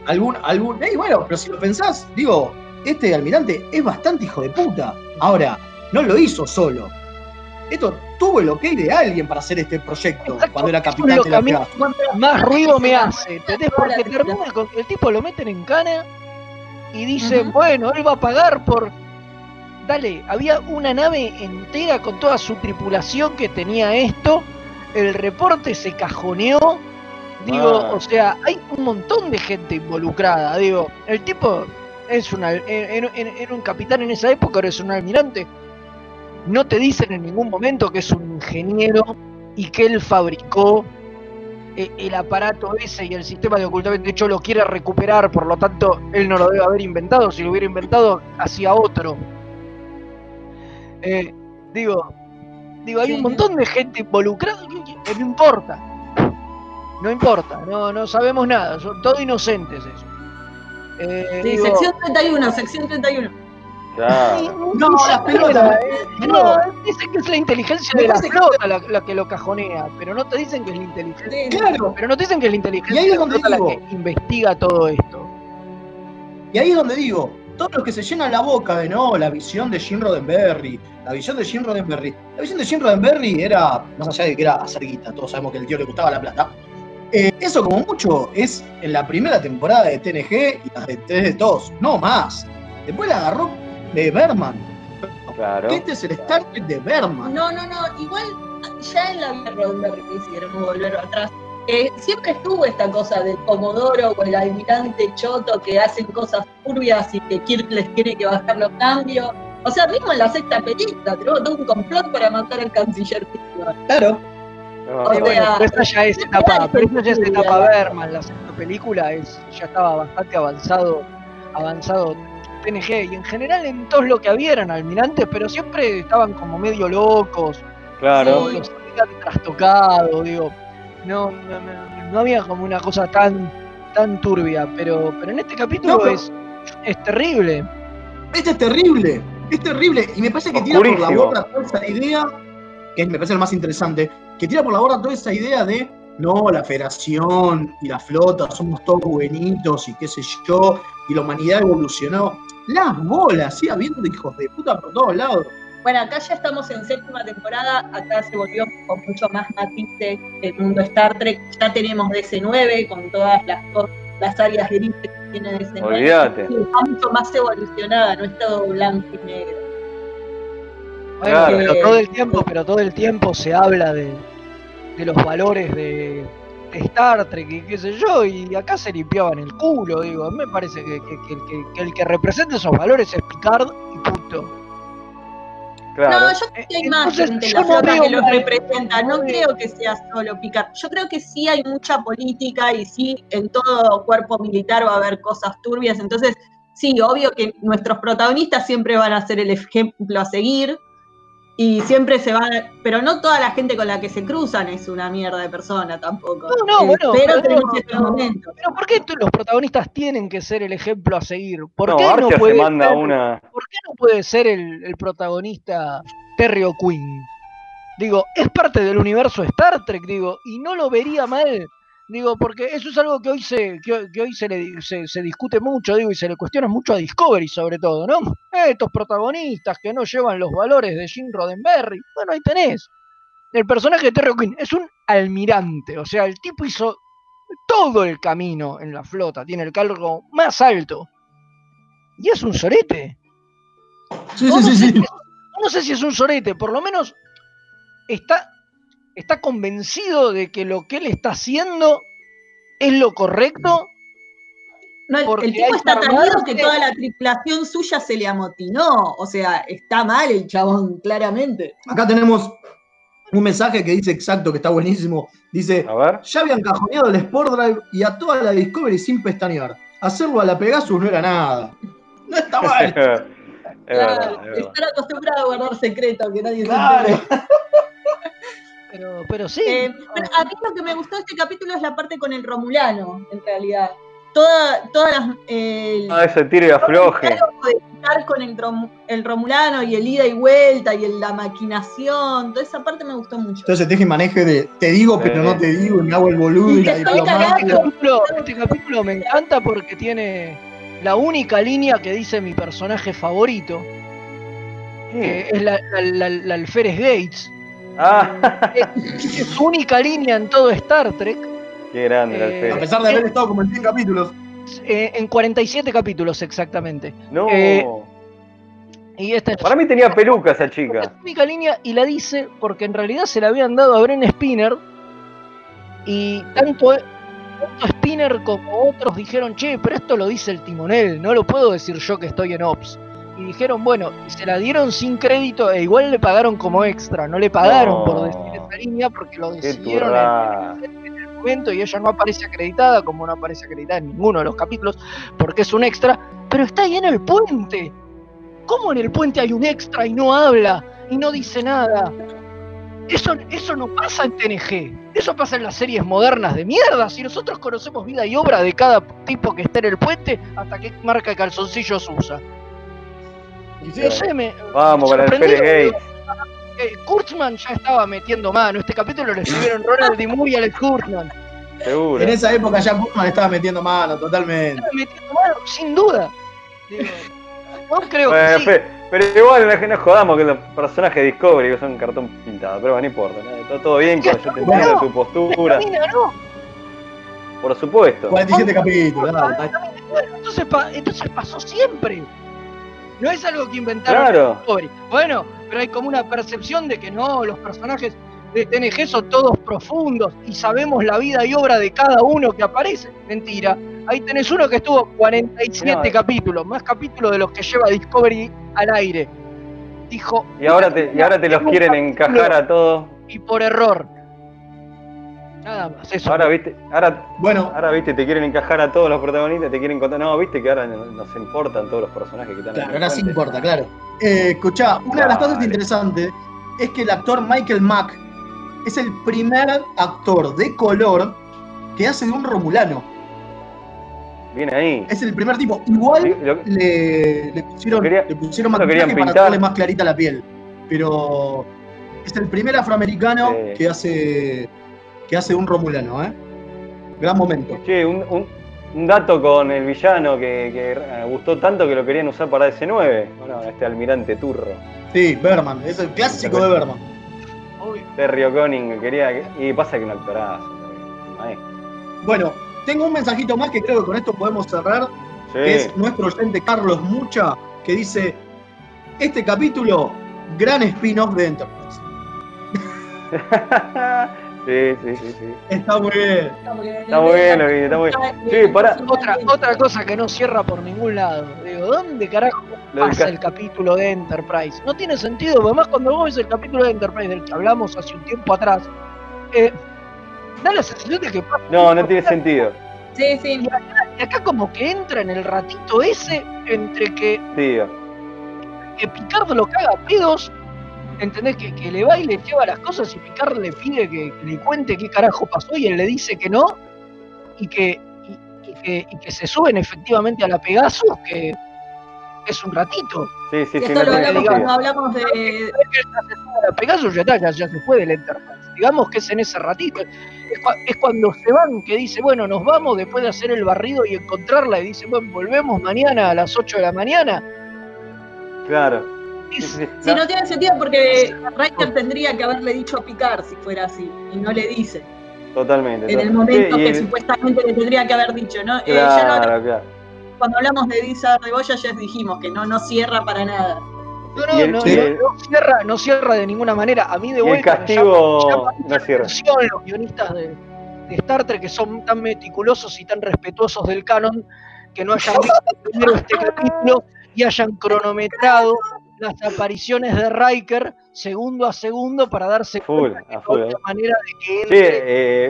Algún. algún. ey, bueno, pero si lo pensás, digo, este almirante es bastante hijo de puta. Ahora, no lo hizo solo. Esto tuvo el ok de alguien para hacer este proyecto cuando era capitán de la mí más ruido me hace, ¿entendés? Porque termina con que el tipo lo meten en cana y dicen, bueno, él va a pagar por... Dale, había una nave entera con toda su tripulación que tenía esto, el reporte se cajoneó, digo, o sea, hay un montón de gente involucrada, digo, el tipo es una, era, era- era un capitán en esa época, ahora es un almirante, no te dicen en ningún momento que es un ingeniero y que él fabricó eh, el aparato ese y el sistema de ocultamiento. De hecho, lo quiere recuperar, por lo tanto, él no lo debe haber inventado. Si lo hubiera inventado, hacía otro. Eh, digo, digo, hay un montón de gente involucrada que, que no importa. No importa, no, no sabemos nada, son todos inocentes eso. Eh, Sí, digo, sección 31, sección 31. Claro. No, las pelotas. eh, no, dicen que es la inteligencia de la flota la, la que lo cajonea, pero no te dicen que es la inteligencia. Claro. Pero no te dicen que es la Y inteligencia ahí de es la donde flota la digo. que investiga todo esto. Y ahí es donde digo, todos los que se llenan la boca de no, la visión de Jim Roddenberry, la visión de Jim Roddenberry. La visión de Jim Roddenberry era, más allá de que era hacer guita, todos sabemos que al tío le gustaba la plata. Eh, eso como mucho es en la primera temporada de TNG y las de 3 de TOS, no más. Después la agarró de Berman. Claro. Este es el Star Trek de Berman. No, no, no, igual ya en la vida Roddenberry, si queremos volver atrás, eh, siempre estuvo esta cosa del Comodoro o el almirante Choto que hacen cosas turbias y que Kirk les tiene que bajar los cambios. O sea, mismo en la sexta película tenemos todo un complot para matar al canciller. Claro. O bueno, pero esa ya es etapa, pero esa ya es etapa Berman, la segunda película es, ya estaba bastante avanzado, avanzado TNG y en general en todo lo que había eran almirantes, pero siempre estaban como medio locos, Claro. los habían trastocado, digo, no, no, no- no había como una cosa tan, tan turbia, pero, pero en este capítulo No, es, es terrible. Este es terrible, es terrible. Y me parece que tira por la borda toda esa idea, que me parece lo más interesante, que tira por la borda toda esa idea de, no, la federación y la flota somos todos buenitos y qué sé yo, y la humanidad evolucionó. Las bolas, sigue habiendo hijos de puta por todos lados. Bueno, acá ya estamos en séptima temporada, acá se volvió con mucho más matices el mundo Star Trek. Ya tenemos DC9 con todas las, las áreas grises que tiene DC9. Olvídate. Sí, Está mucho más evolucionada, no es todo blanco y negro. Bueno, Claro. pero todo el tiempo, pero todo el tiempo se habla de, de los valores de, de Star Trek y qué sé yo, y acá se limpiaban el culo, digo, a mí me parece que, que- que- que- que el que representa esos valores es Picard y punto. Claro. No, yo creo que hay más Entonces, gente en yo la no flota que los mal- representa. No creo que sea solo Picard. Yo creo que sí hay mucha política y sí en todo cuerpo militar va a haber cosas turbias. Entonces, sí, obvio que nuestros protagonistas siempre van a ser el ejemplo a seguir y siempre se van, a- pero no toda la gente con la que se cruzan es una mierda de persona tampoco. No, no, bueno, pero pero, tenemos estos momentos. pero ¿por qué los protagonistas tienen que ser el ejemplo a seguir? ¿Por No, qué no puede se manda ser- una. ¿Por qué no puede ser el, el protagonista Terry O'Quinn? Digo, es parte del universo Star Trek, digo, y no lo vería mal. Digo, porque eso es algo que hoy se, que, hoy- que hoy se, le, se, se discute mucho, digo, y se le cuestiona mucho a Discovery sobre todo, ¿no? Eh, <laughs> Estos protagonistas que no llevan los valores de Jim Roddenberry. Bueno, ahí tenés. El personaje de Terry O'Quinn es un almirante, o sea, el tipo hizo todo el camino en la flota, tiene el cargo más alto. Y es un sorete. Sí, No, sí, no sí, sé sí. si- no sé si es un sorete, por lo menos está, está convencido de que lo que él está haciendo es lo correcto. No, el, el tipo está tan ido que toda la tripulación suya se le amotinó. O sea, está mal el chabón, claramente. Acá tenemos un mensaje que dice exacto, que está buenísimo. Dice, A ver. ya habían cajoneado el Sport Drive y a toda la Discovery sin pestañear. Hacerlo a la Pegasus no era nada. <laughs> No está mal. <laughs> es verdad, es Claro, verdad. estar acostumbrado a guardar secretos que nadie Claro. se entere. <laughs> Pero, pero sí. Eh, pero a mí lo que me gustó de este capítulo es la parte con el Romulano, en realidad. Toda, todas las. eh, Ah, ese tiro y afloje. de estar con el, Rom- el Romulano y el ida y vuelta y el- la maquinación, toda esa parte me gustó mucho. Entonces teje y maneje de te digo pero no te digo y me hago el boludo y, Y la Este este capítulo me encanta porque tiene la única línea que dice mi personaje favorito, que es la, la, la- la alférez Gates. Ah, Es, es su única línea en todo Star Trek. qué grande el Eh, A pesar de haber estado como en 100 capítulos. eh, en 47 capítulos exactamente. No. eh, Y esta es Para mí tenía peluca esa chica. la única línea y la dice porque en realidad se la habían dado a Bren Spinner y tanto, tanto Spinner como otros dijeron, che, pero esto lo dice el timonel, no lo puedo decir yo que estoy en Ops. Y dijeron, bueno, y se la dieron sin crédito e igual le pagaron como extra, no le pagaron No. por decir esa línea porque lo decidieron en el momento y ella no aparece acreditada como no aparece acreditada en ninguno de los capítulos porque es un extra, pero está ahí en el puente. ¿Cómo en el puente hay un extra y no habla? y no dice nada. Eso, eso no pasa en TNG. Eso pasa en las series modernas de mierda. Si nosotros conocemos vida y obra de cada tipo que está en el puente, hasta qué marca de calzoncillos usa. Me- Vamos para el Pérez eh, Kurtzman ya estaba metiendo mano. Este capítulo lo escribieron <laughs> Ronald D. Moore y Alex Kurtzman. Seguro. En esa época ya Pullman estaba metiendo mano, totalmente. Estaba metiendo mano, sin duda. Digo, no creo Bueno, que sí. pe- pero igual no, no jodamos que los personajes de Discovery son cartón pintado, pero bueno, no importa, ¿no? Está todo bien, con, yo te entiendo tu postura, Camina, ¿no? por supuesto. 47 capítulos. Bueno, entonces, pa- entonces pasó siempre. No es algo que inventaron Claro. Discovery. Bueno, pero hay como una percepción de que no, los personajes de TNG son todos profundos y sabemos la vida y obra de cada uno que aparece. Mentira. Ahí tenés uno que estuvo 47 No, eh. capítulos, más capítulos de los que lleva Discovery al aire. Dijo. Y ahora te, y ahora te los quieren encajar a todos. Y por error. Nada más, eso. Ahora viste, ahora, Bueno, ahora viste, te quieren encajar a todos los protagonistas, te quieren contar. No, viste que ahora no- nos importan todos los personajes que están Claro, ahora sí importa, claro. Eh, escuchá, una de las cosas interesantes es que el actor Michael Mack es el primer actor de color que hace de un romulano. Viene ahí. Es el primer tipo. Igual lo- le, le pusieron, quería- le pusieron maquillaje para pintar. darle más clarita la piel. Pero es el primer afroamericano Sí. que hace que hace un romulano, ¿eh? Gran momento. Che, un, un- un dato con el villano que, que eh, gustó tanto que lo querían usar para DC9. Bueno, este almirante turro. Sí, Berman, es el clásico de Berman. Terry O'Conning que quería. que- Y pasa que un actorazo. maestro. Bueno, tengo un mensajito más que creo que con esto podemos cerrar. que Sí. es nuestro oyente Carlos Mucha, que dice, este capítulo, gran spin-off de Enterprise. <laughs> sí, sí, sí, sí. Está muy bien. Está muy bien, está muy bien. Sí, pará. Otra, otra cosa que no cierra por ningún lado. Digo, ¿dónde carajo pasa ca- el capítulo de Enterprise? No tiene sentido, porque además cuando vos ves el capítulo de Enterprise del que hablamos hace un tiempo atrás, eh, da la sensación de que pasa No, no tiene sentido. Sí, sí. Y acá, y acá como que entra en el ratito ese entre que, Tío. que Picard lo caga a pedos, ¿entendés? Que, que le va y le lleva las cosas y Picard le pide que, que le cuente qué carajo pasó y él le dice que no, y que, y, y que, y que se suben efectivamente a la Pegasus, que es un ratito. Sí, sí, Y sí, esto no lo hablamos sentido. cuando hablamos de. La Pegasus ya está, ya, ya se fue del Enterprise. Digamos que es en ese ratito. Es, cua- es cuando se van, que dice, bueno, nos vamos después de hacer el barrido y encontrarla, y dice, bueno, volvemos mañana a las 8 de la mañana. Claro. Sí. Sí, no tiene sentido porque Riker tendría que haberle dicho a Picard si fuera así, y no le dice. Totalmente. En el momento Sí, que el- supuestamente le tendría que haber dicho, ¿no? Eh, ya lo- Claro, claro. cuando hablamos de Disa de Voyager dijimos que no, no cierra para nada. No, no, el- no, no, el- no cierra, no cierra de ninguna manera. A mí de el vuelta me castigo llama- me llama no cierra. atención los guionistas de, de Star Trek que son tan meticulosos y tan respetuosos del canon que no hayan <laughs> visto primero este capítulo y hayan cronometrado las apariciones de Riker segundo a segundo para darse Full, cuenta a full, eh. manera de que Sí, entre.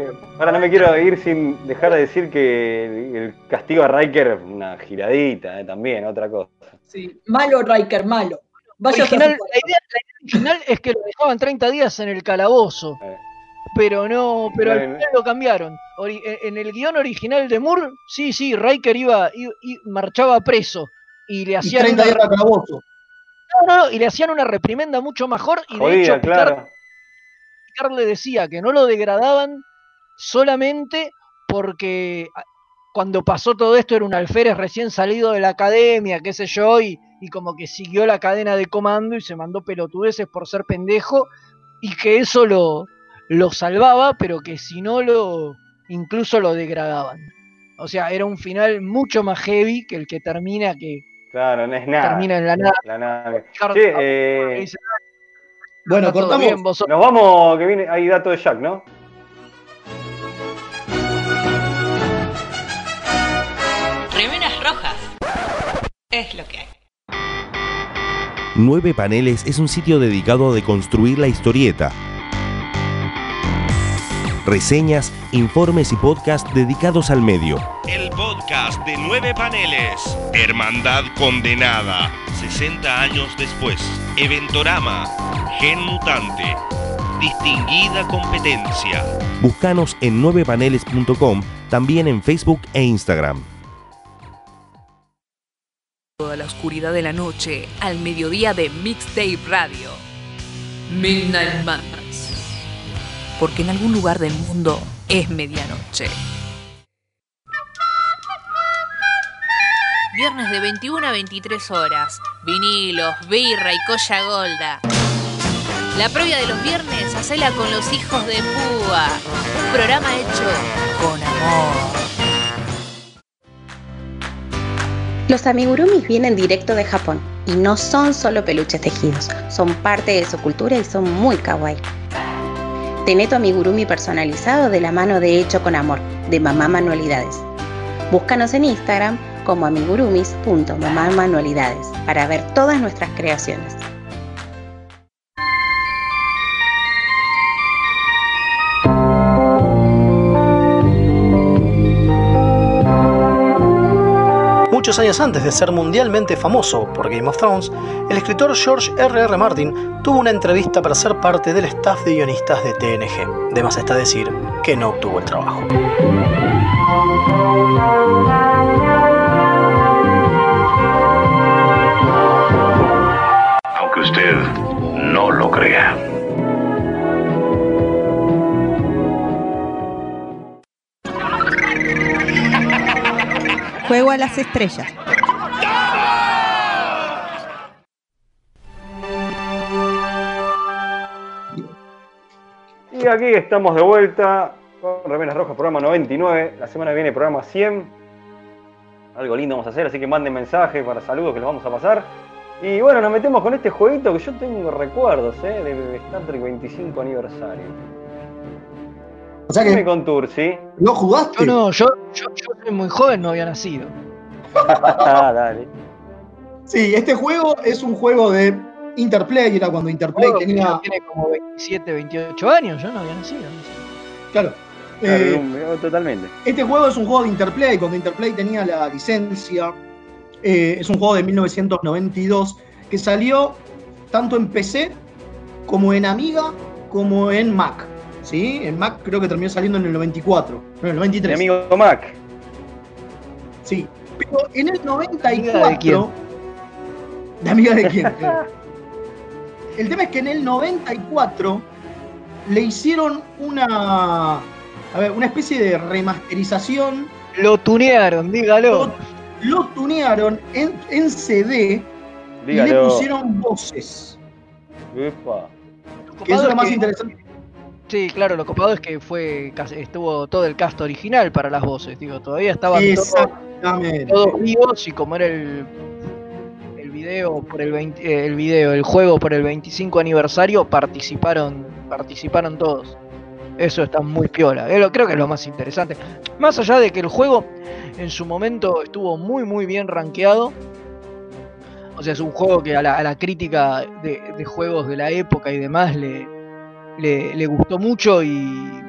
eh, ahora no me quiero ir sin dejar de decir que el, el castigo a Riker, una giradita eh, también, otra cosa. Sí. Malo Riker, malo. Vaya Original- la, idea, la idea original es que lo dejaban 30 días en el calabozo. Eh. Pero no, pero al final lo cambiaron. Ori- en- el guion original de Moore, sí, sí, Riker iba, i- i- marchaba preso y le Y hacían 30 una, días para calabozo. No, no, no, y le hacían una reprimenda mucho mejor y de Jodida, hecho Picard, claro. Picard le decía que no lo degradaban solamente porque a- cuando pasó todo esto era un alférez recién salido de la academia, qué sé yo, y, y como que siguió la cadena de comando y se mandó pelotudeces por ser pendejo y que eso lo, lo salvaba, pero que si no lo incluso lo degradaban. O sea, era un final mucho más heavy que el que termina, que Claro, no es nada. termina en la nada. La Che, le eh, Bueno, "Está todo cortamos. bien, vos sos- nos vamos, que viene, hay dato de Jack, ¿no? Remeras rojas. Es lo que hay. Nueve Paneles es un sitio dedicado a deconstruir la historieta. Reseñas, informes y podcasts dedicados al medio. El podcast de nueve paneles. Hermandad condenada. 60 años después. Eventorama, Gen Mutante, distinguida competencia. Búscanos en 9paneles.com, también en Facebook e Instagram. Toda la oscuridad de la noche al mediodía de Mixtape Radio. Midnight Madness. Porque en algún lugar del mundo es medianoche. Viernes de 21 a 23 horas. Vinilos, birra y colla golda. La previa de los viernes, hacela con los hijos de Púa. Un programa hecho con amor. Los amigurumis vienen directo de Japón y no son solo peluches tejidos, son parte de su cultura y son muy kawaii. Tené tu amigurumi personalizado de la mano de Hecho con Amor, de Mamá Manualidades. Búscanos en Instagram como amigurumis.mamamanualidades para ver todas nuestras creaciones. Muchos años antes de ser mundialmente famoso por Game of Thrones, el escritor George R. R. Martin tuvo una entrevista para ser parte del staff de guionistas de TNG. De más está decir que no obtuvo el trabajo. Aunque usted no lo crea. Juego a las estrellas. Y aquí estamos de vuelta con Remeras Rojas, programa 99. La semana que viene, programa 100. Algo lindo vamos a hacer, así que manden mensajes para saludos que los vamos a pasar. Y bueno, nos metemos con este jueguito que yo tengo recuerdos, ¿eh? De Star Trek 25 aniversario. O sea que- con Tursi. ¿No jugaste? Yo no, yo, yo, yo soy muy joven, no había nacido. Ah, dale. Sí, este juego es un juego de Interplay, era cuando Interplay Juego tenía. Tiene como 27, 28 años, yo no había nacido. no sé. Claro. Eh, un- totalmente. Este juego es un juego de Interplay, cuando Interplay tenía la licencia. Eh, es un juego de 1992 que salió tanto en PC como en Amiga como en Mac. ¿Sí? En Mac creo que terminó saliendo en el 94. No, en el 93. Mi amigo Mac. Sí. Pero en el 94. ¿Amiga de quién? ¿De amiga de quién? <laughs> El tema es que en el 94 le hicieron una. A ver, una especie de remasterización. Lo tunearon, dígalo. Lo tunearon en, en CD y le Dígalo. pusieron voces. Epa. Que eso es lo más que- interesante. Sí, claro, lo copado es que fue estuvo todo el cast original para las voces, digo, todavía estaban todos, Exactamente. todos vivos y como era el el video por el 20 eh, el video, el juego por el 25 aniversario participaron participaron todos. Eso está muy piola. Creo que es lo más interesante. Más allá de que el juego en su momento estuvo muy muy bien rankeado. O sea, es un juego que a la, a la crítica de, de juegos de la época y demás le, le, le gustó mucho y,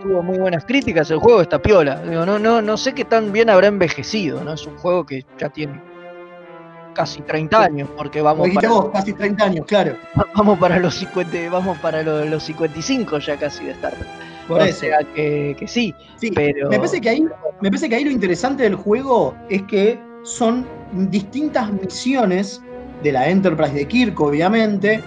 tuvo muy buenas críticas. El juego está piola. Digo, no, no, no sé qué tan bien habrá envejecido, ¿no? Es un juego que ya tiene casi 30 años, porque vamos para, vos, casi 30 años, claro. <laughs> vamos para los 50, vamos para los, los 55 ya casi de Star Trek. Por o eso. sea que, que sí, pero Me parece que ahí, me parece que ahí lo interesante del juego es que son distintas misiones de la Enterprise de Kirk, obviamente.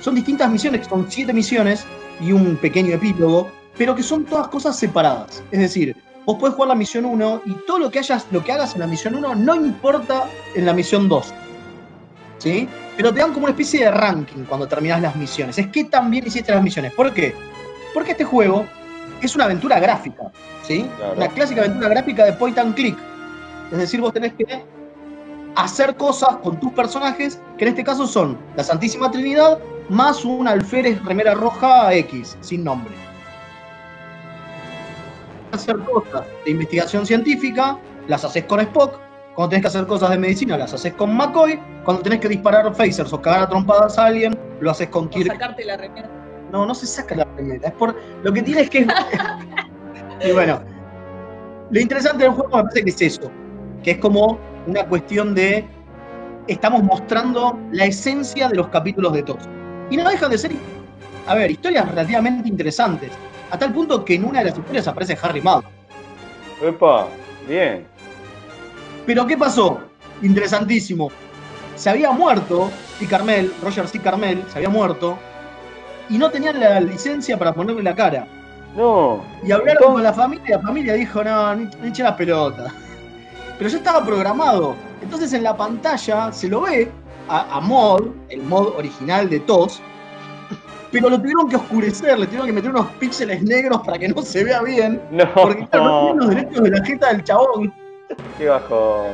Son distintas misiones, que son siete misiones y un pequeño epílogo, pero que son todas cosas separadas. Es decir, vos podés jugar la misión 1 y todo lo que, hayas, lo que hagas en la misión 1 no importa en la misión 2. ¿Sí? Pero te dan como una especie de ranking cuando terminás las misiones. Es que también hiciste las misiones. ¿Por qué? Porque este juego es una aventura gráfica, ¿sí? Claro. Una clásica aventura gráfica de point and click. Es decir, vos tenés que hacer cosas con tus personajes, que en este caso son la Santísima Trinidad más un alférez remera roja X, sin nombre. Hacer cosas de investigación científica, las haces con Spock. Cuando tenés que hacer cosas de medicina, las haces con McCoy. Cuando tenés que disparar phasers o cagar a trompadas a alguien, lo haces con Kirk. sacarte la remera. No, no se saca la remera. Es por. Lo que tiene es que. <laughs> y bueno. Lo interesante del juego me parece que es eso. Que es como una cuestión de estamos mostrando la esencia de los capítulos de TOS. Y no dejan de ser, a ver, historias relativamente interesantes. A tal punto que en una de las historias aparece Harry Mudd. Epa, bien. Pero ¿qué pasó? Interesantísimo. Se había muerto y Carmel, Roger C. Carmel, se había muerto y no tenían la licencia para ponerle la cara. No. Y hablaron con la familia y la familia dijo, no, ni, ni eche la pelota. Pero ya estaba programado. Entonces en la pantalla se lo ve a, a Mod, el mod original de TOS, pero lo tuvieron que oscurecer, le tuvieron que meter unos píxeles negros para que no se vea bien. No. Porque claro, no tienen los derechos de la jeta del chabón. Qué bajo.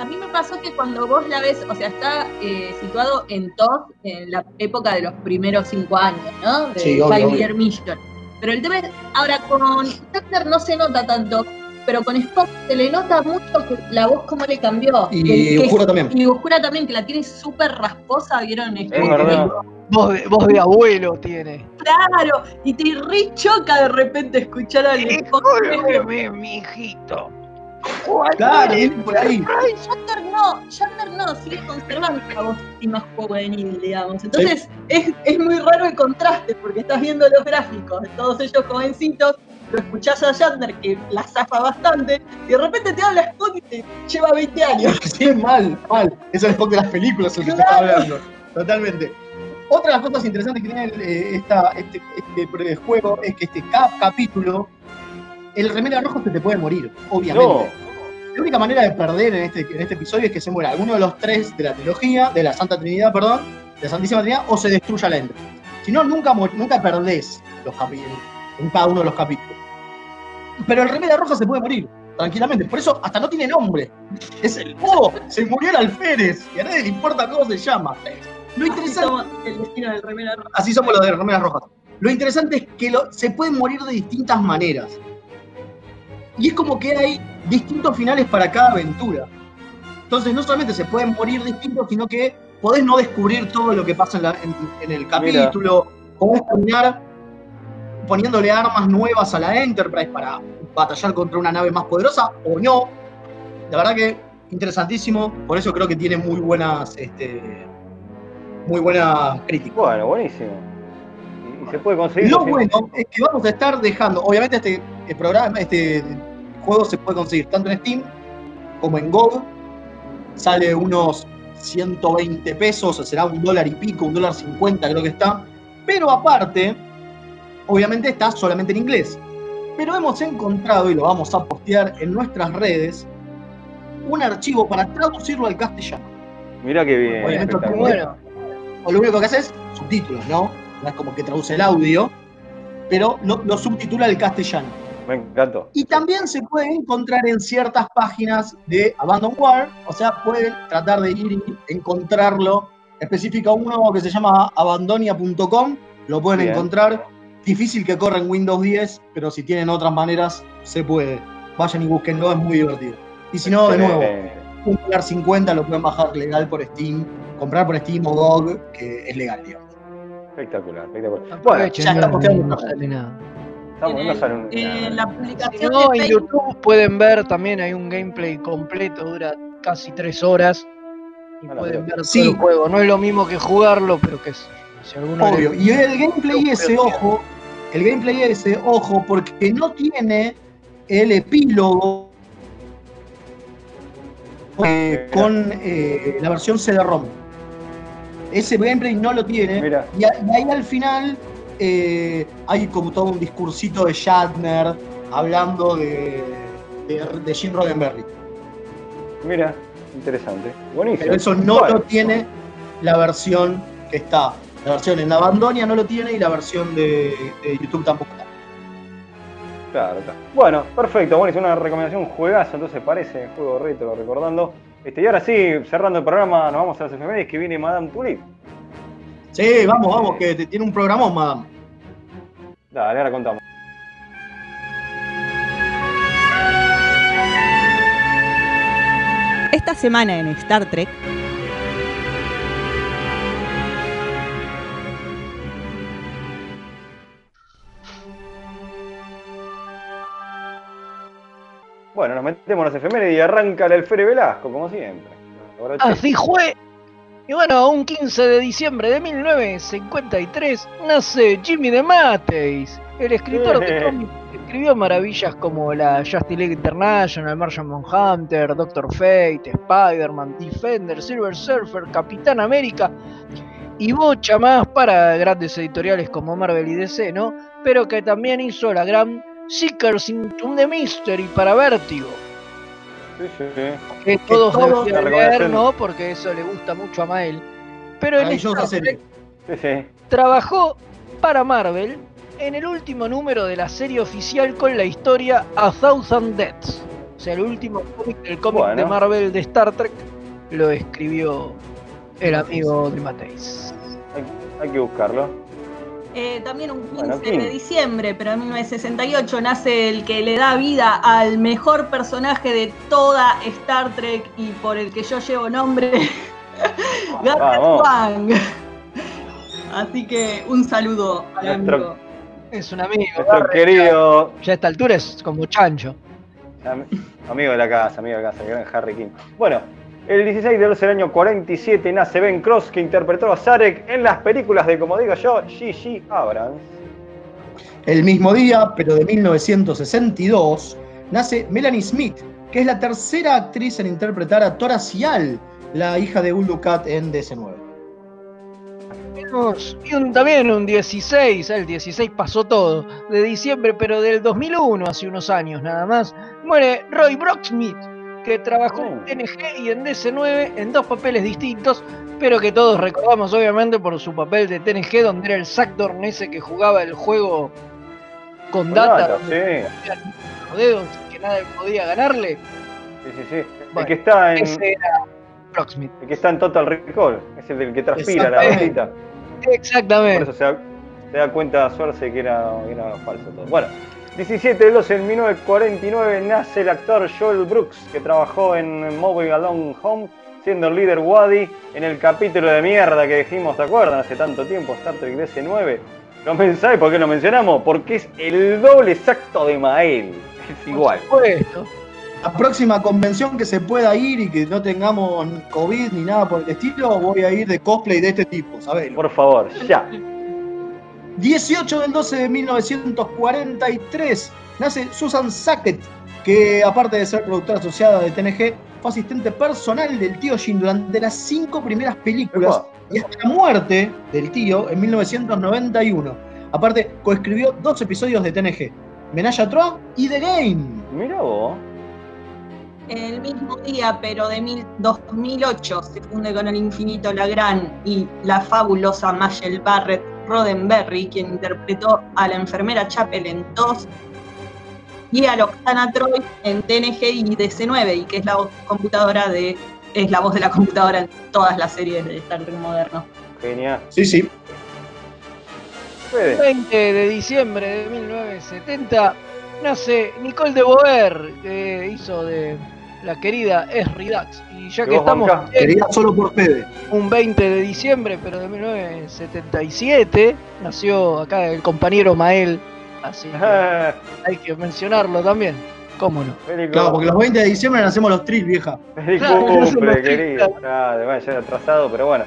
A mí me pasó que cuando vos la ves, o sea, está eh, situado en TOS, en la época de los primeros cinco años, ¿no? De Sí, obvio, Five obvio. Year Mission. Pero el tema es, ahora con Tucker no se nota tanto, pero con Spock se le nota mucho que la voz cómo le cambió. Y Uhura también. Y Oscura también, que la tiene súper rasposa, ¿vieron? Es como verdad. que- Voz de, voz de abuelo tiene. Claro, y te re choca de repente escuchar al Spock. Discúlpeme, mi hijito. Claro, viene por ahí. Ay, Shatner no, Shatner no, sigue conservando la voz así más juvenil, digamos. Entonces es, es muy raro el contraste, porque estás viendo los gráficos de todos ellos jovencitos, lo escuchás a Shatner que la zafa bastante, y de repente te habla Spock y te lleva 20 años. <laughs> Sí, mal, mal. Es el Spock de las películas el que te está hablando. Totalmente. Otra de las cosas interesantes que tiene el, eh, esta, este, este juego es que este cada capítulo, el remera rojo se te puede morir, obviamente. No. La única manera de perder en este, en este episodio es que se muera alguno de los tres de la trilogía, de la Santa Trinidad, perdón, de la Santísima Trinidad, o se destruya la Ender. Si no, nunca, nunca perdés los capítulos, en cada uno de los capítulos. Pero el remera roja se puede morir, tranquilamente. Por eso hasta no tiene nombre. Es el oh, se murió el alférez. Y a nadie le importa cómo se llama. Lo interesante. Somos el destino del remera roja. Así somos los de remeras rojas. Lo interesante es que lo- se pueden morir de distintas maneras. Y es como que hay distintos finales para cada aventura. Entonces no solamente se pueden morir distintos, sino que podés no descubrir todo lo que pasa en, la- en- en el capítulo. Podés terminar poniéndole armas nuevas a la Enterprise para batallar contra una nave más poderosa o no. La verdad que interesantísimo. Por eso creo que tiene muy buenas, este, muy buenas críticas. Bueno, buenísimo. Y, y se puede conseguir. Lo bueno es que vamos a estar dejando, obviamente este el programa, este juego se puede conseguir tanto en Steam como en GOG. Sale unos 120 pesos, será un dólar y pico, un dólar 50 creo que está. Pero aparte, obviamente está solamente en inglés. Pero hemos encontrado, y lo vamos a postear en nuestras redes, un archivo para traducirlo al castellano. Mirá qué bien. Obviamente, espectacular. o lo único que hace es subtítulos, ¿no? Es como que traduce el audio, pero lo, lo subtitula al castellano. Me encantó. Y también se puede encontrar en ciertas páginas de Abandon War, o sea, pueden tratar de ir y encontrarlo. Específica uno que se llama abandonia.com, lo pueden Bien. encontrar. Difícil que corra en Windows 10, pero si tienen otras maneras, se puede. Vayan y búsquenlo, es muy divertido. Y si no, de nuevo, un dólar 50 lo pueden bajar legal por Steam, comprar por Steam o GOG, que es legal, digamos. Espectacular, espectacular. Bueno, ya está posteando no una- sale nada. estamos, no sale un- Eh, la Si publicación no, en YouTube pueden ver también, hay un gameplay completo, dura casi tres horas. Y A la pueden ver Sí. todo el juego. No es lo mismo que jugarlo, pero que si alguno le- Obvio. Y el gameplay ese, ojo, el gameplay ese, ojo, porque no tiene el epílogo eh, con eh, la versión CD-ROM. Ese gameplay no lo tiene. Mira. Y, a- y ahí al final eh, hay como todo un discursito de Shatner hablando de, de, de Jim Roddenberry. Mira, interesante. Buenísimo. Pero eso no Bueno, lo tiene la versión que está. La versión en Abandonia no lo tiene y la versión de, de YouTube tampoco está. Claro, claro. Bueno, perfecto. Bueno, es una recomendación juegazo, entonces parece juego retro, recordando. Este, y ahora sí, cerrando el programa, nos vamos a las efemérides que viene Madame Tulip. Sí, vamos, vamos, que te- tiene un programón, madame. Dale, ahora contamos. Esta semana en Star Trek, Bueno, nos metemos en las efemérides y arranca el Alfere Velasco, como siempre. Así fue. Y bueno, un 15 de diciembre de 1953 nace Jimmy DeMatteis, el escritor de cómics que escribió maravillas como la Justice League International, Martian Manhunter, Doctor Fate, Spider-Man, Defender, Silver Surfer, Capitán América y bocha más para grandes editoriales como Marvel y DC, ¿no? Pero que también hizo la gran Seekers into the Mystery para Vértigo. Sí, sí, sí. Que todos deberían recomendación. ¿no? Porque eso le gusta mucho a Mael. Pero sí. trabajó para Marvel en el último número de la serie oficial con la historia A Thousand Deaths. O sea, el último cómic del cómic Bueno. de Marvel de Star Trek lo escribió el amigo de Mateis. Hay, hay que buscarlo. Eh, también un 15 Bueno, King. de diciembre, pero en 1968 nace el que le da vida al mejor personaje de toda Star Trek y por el que yo llevo nombre, <laughs> Garrett. Así que un saludo al Nuestro- amigo. Es un amigo. Nuestro querido Ya a esta altura es como chancho. am- amigo de la casa, amigo de la casa, el gran Harry King. Bueno, el 16 de enero del año 47 nace Ben Cross, que interpretó a Zarek en las películas de, como digo yo, G.G. Abrams. El mismo día, pero de 1962, nace Melanie Smith, que es la tercera actriz en interpretar a Tora Sial, la hija de Ulu Cat en DC9. Tenemos- Y un, también un 16, el 16 pasó todo, de diciembre, pero del 2001, hace unos años nada más, muere Roy Brocksmith, que trabajó en TNG y en DC9 en dos papeles distintos, pero que todos recordamos obviamente por su papel de TNG, donde era el Sackdorn ese que jugaba el juego con Con data, sí. los dedos que nadie podía ganarle. Sí, sí, sí. el Bueno, que está en. Ese era Brocksmith. El que está en Total Recall. Es el del que transpira la gatita. Exactamente. Por eso se da, se da cuenta Suarce que era, era falso todo. Bueno, 17 de 12 en 1949 nace el actor Joel Brooks, que trabajó en Moving Along Home, siendo el líder Wadi en el capítulo de mierda que dijimos, ¿te acuerdan? Hace tanto tiempo, Star Trek DC9. ¿Lo ¿Sabe por qué lo mencionamos? Porque es el doble exacto de Mael. Es igual. Supuesto. La próxima convención que se pueda ir y que no tengamos COVID ni nada por el estilo, voy a ir de cosplay de este tipo, ¿sabes? Por favor, ya. 18 del 12 de 1943 nace Susan Sackett, que aparte de ser productora asociada de TNG, fue asistente personal del tío Jim durante las cinco primeras películas y hasta la muerte del tío en 1991. Aparte, coescribió dos episodios de TNG, Menage a Trois y The Game. Mira vos. El mismo día, pero de mil- 2008, se funde con el infinito la gran y la fabulosa Michelle Barrett Roddenberry, quien interpretó a la enfermera Chapel en TOS y a Loxana Troy en TNG y DC9, y que es la voz computadora de es la voz de la computadora en todas las series de Star Trek moderno. Genial. Sí, sí. Fede. 20 de diciembre de 1970 nace Nicole de Boer, que hizo de la querida Esri Dax. Y ya que estamos Quería solo por Fede. un 20 de diciembre, pero de 1977, nació acá el compañero Mael. Así que <laughs> hay que mencionarlo también. ¿Cómo no? Feliz Claro, porque los 20 de diciembre nacemos los trills, vieja. Feliz Claro, cumple, querido. Claro, bueno, ya era atrasado, pero bueno.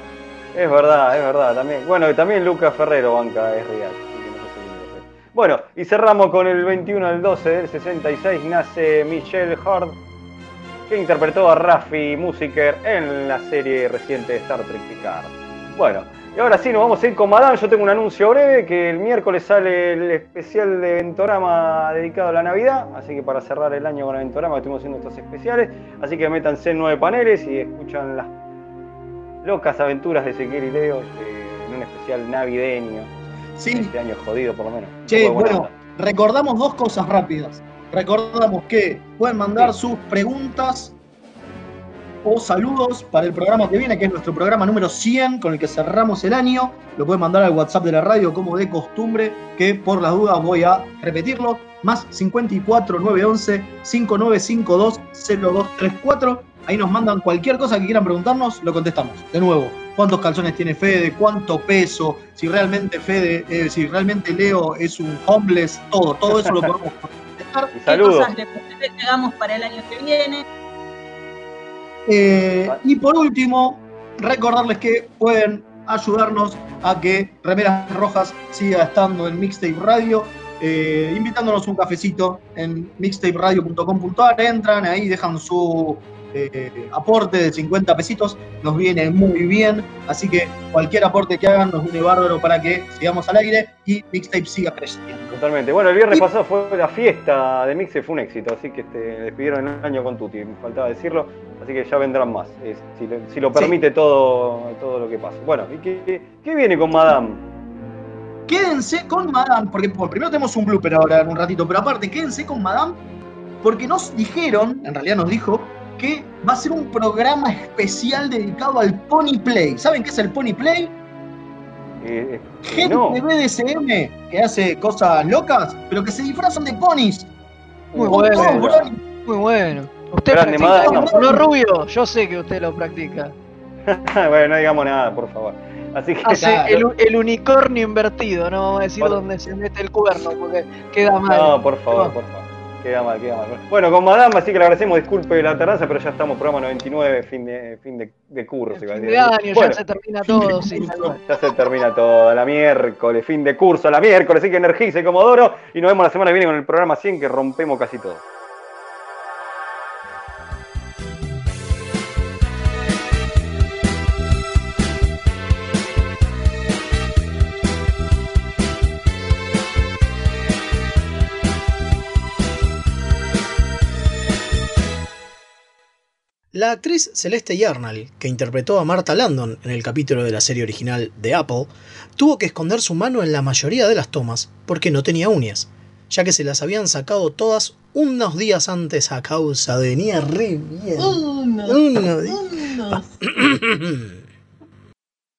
Es verdad, es verdad también. Bueno, y también Lucas Ferrero banca es real. así que no sé si lo sé. Bueno, y cerramos con el 21 del 12 del 66 nace Michelle Hurd, que interpretó a Raffi Musiker en la serie reciente de Star Trek Picard. Bueno, y ahora sí, nos vamos a ir con Madame. Yo tengo un anuncio breve, que el miércoles sale el especial de Ventorama dedicado a la Navidad, así que para cerrar el año con Ventorama estuvimos haciendo estos especiales, así que métanse en nueve paneles y escuchan las locas aventuras de Ezequiel y Leo este, en un especial navideño. Sí. Este año jodido por lo menos. Che, bueno, recordamos dos cosas rápidas. Recordamos que pueden mandar sus preguntas o saludos para el programa que viene, que es nuestro programa número 100, con el que cerramos el año. Lo pueden mandar al WhatsApp de la radio como de costumbre, que por las dudas voy a repetirlo. Más 54 911 5952 0234. Ahí nos mandan cualquier cosa que quieran preguntarnos, lo contestamos. De nuevo, ¿cuántos calzones tiene Fede? ¿Cuánto peso? Si realmente Fede, eh, si realmente Leo es un homeless, todo, todo eso lo podemos <laughs> contestar. Y saludos. ¿Qué cosas le hagamos para el año que viene? Eh, y por último, recordarles que pueden ayudarnos a que Remeras Rojas siga estando en Mixtape Radio, eh, invitándonos un cafecito en mixtaperadio.com.ar. Entran ahí, dejan su eh, aporte de 50 pesitos, nos viene muy bien. Así que cualquier aporte que hagan nos viene bárbaro para que sigamos al aire y Mixtape siga creciendo. Totalmente. Bueno, el viernes pasado fue la fiesta de Mixe, fue un éxito, así que este, despidieron el año con Tuti, me faltaba decirlo, así que ya vendrán más, eh, si, lo permite todo, todo lo que pasa. Bueno, ¿y qué, qué viene con Madame? Quédense con Madame, porque bueno, primero tenemos un blooper ahora en un ratito, pero aparte, quédense con Madame, porque nos dijeron, en realidad nos dijo, que va a ser un programa especial dedicado al Pony Play. ¿Saben qué es el Pony Play? Eh, eh, Gente no. de BDSM que hace cosas locas, pero que se disfrazan de ponis. Muy bueno. Muy bueno. Usted Grande, practica Madame. eso, no rubio, yo sé que usted lo practica. <laughs> bueno, no digamos nada, por favor. Así que Hace el, el unicornio invertido, no vamos a decir Por- dónde se mete el cuerno, porque queda mal. No, por favor, por favor. Queda mal, queda mal. Bueno, con Madame, así que le agradecemos, disculpe la tardanza, pero ya estamos, programa 99, fin de, fin de, de curso. Fin de año, Bueno, ya se termina todo. sí. <laughs> Ya se termina todo, la miércoles, fin de curso, la miércoles, así que energice Comodoro y nos vemos la semana que viene con el programa 100 que rompemos casi todo. La actriz Celeste Yarnall, que interpretó a Martha Landon en el capítulo de la serie original de Apple, tuvo que esconder su mano en la mayoría de las tomas porque no tenía uñas, ya que se las habían sacado todas unos días antes a causa de venía re bien. Uno, <clears throat>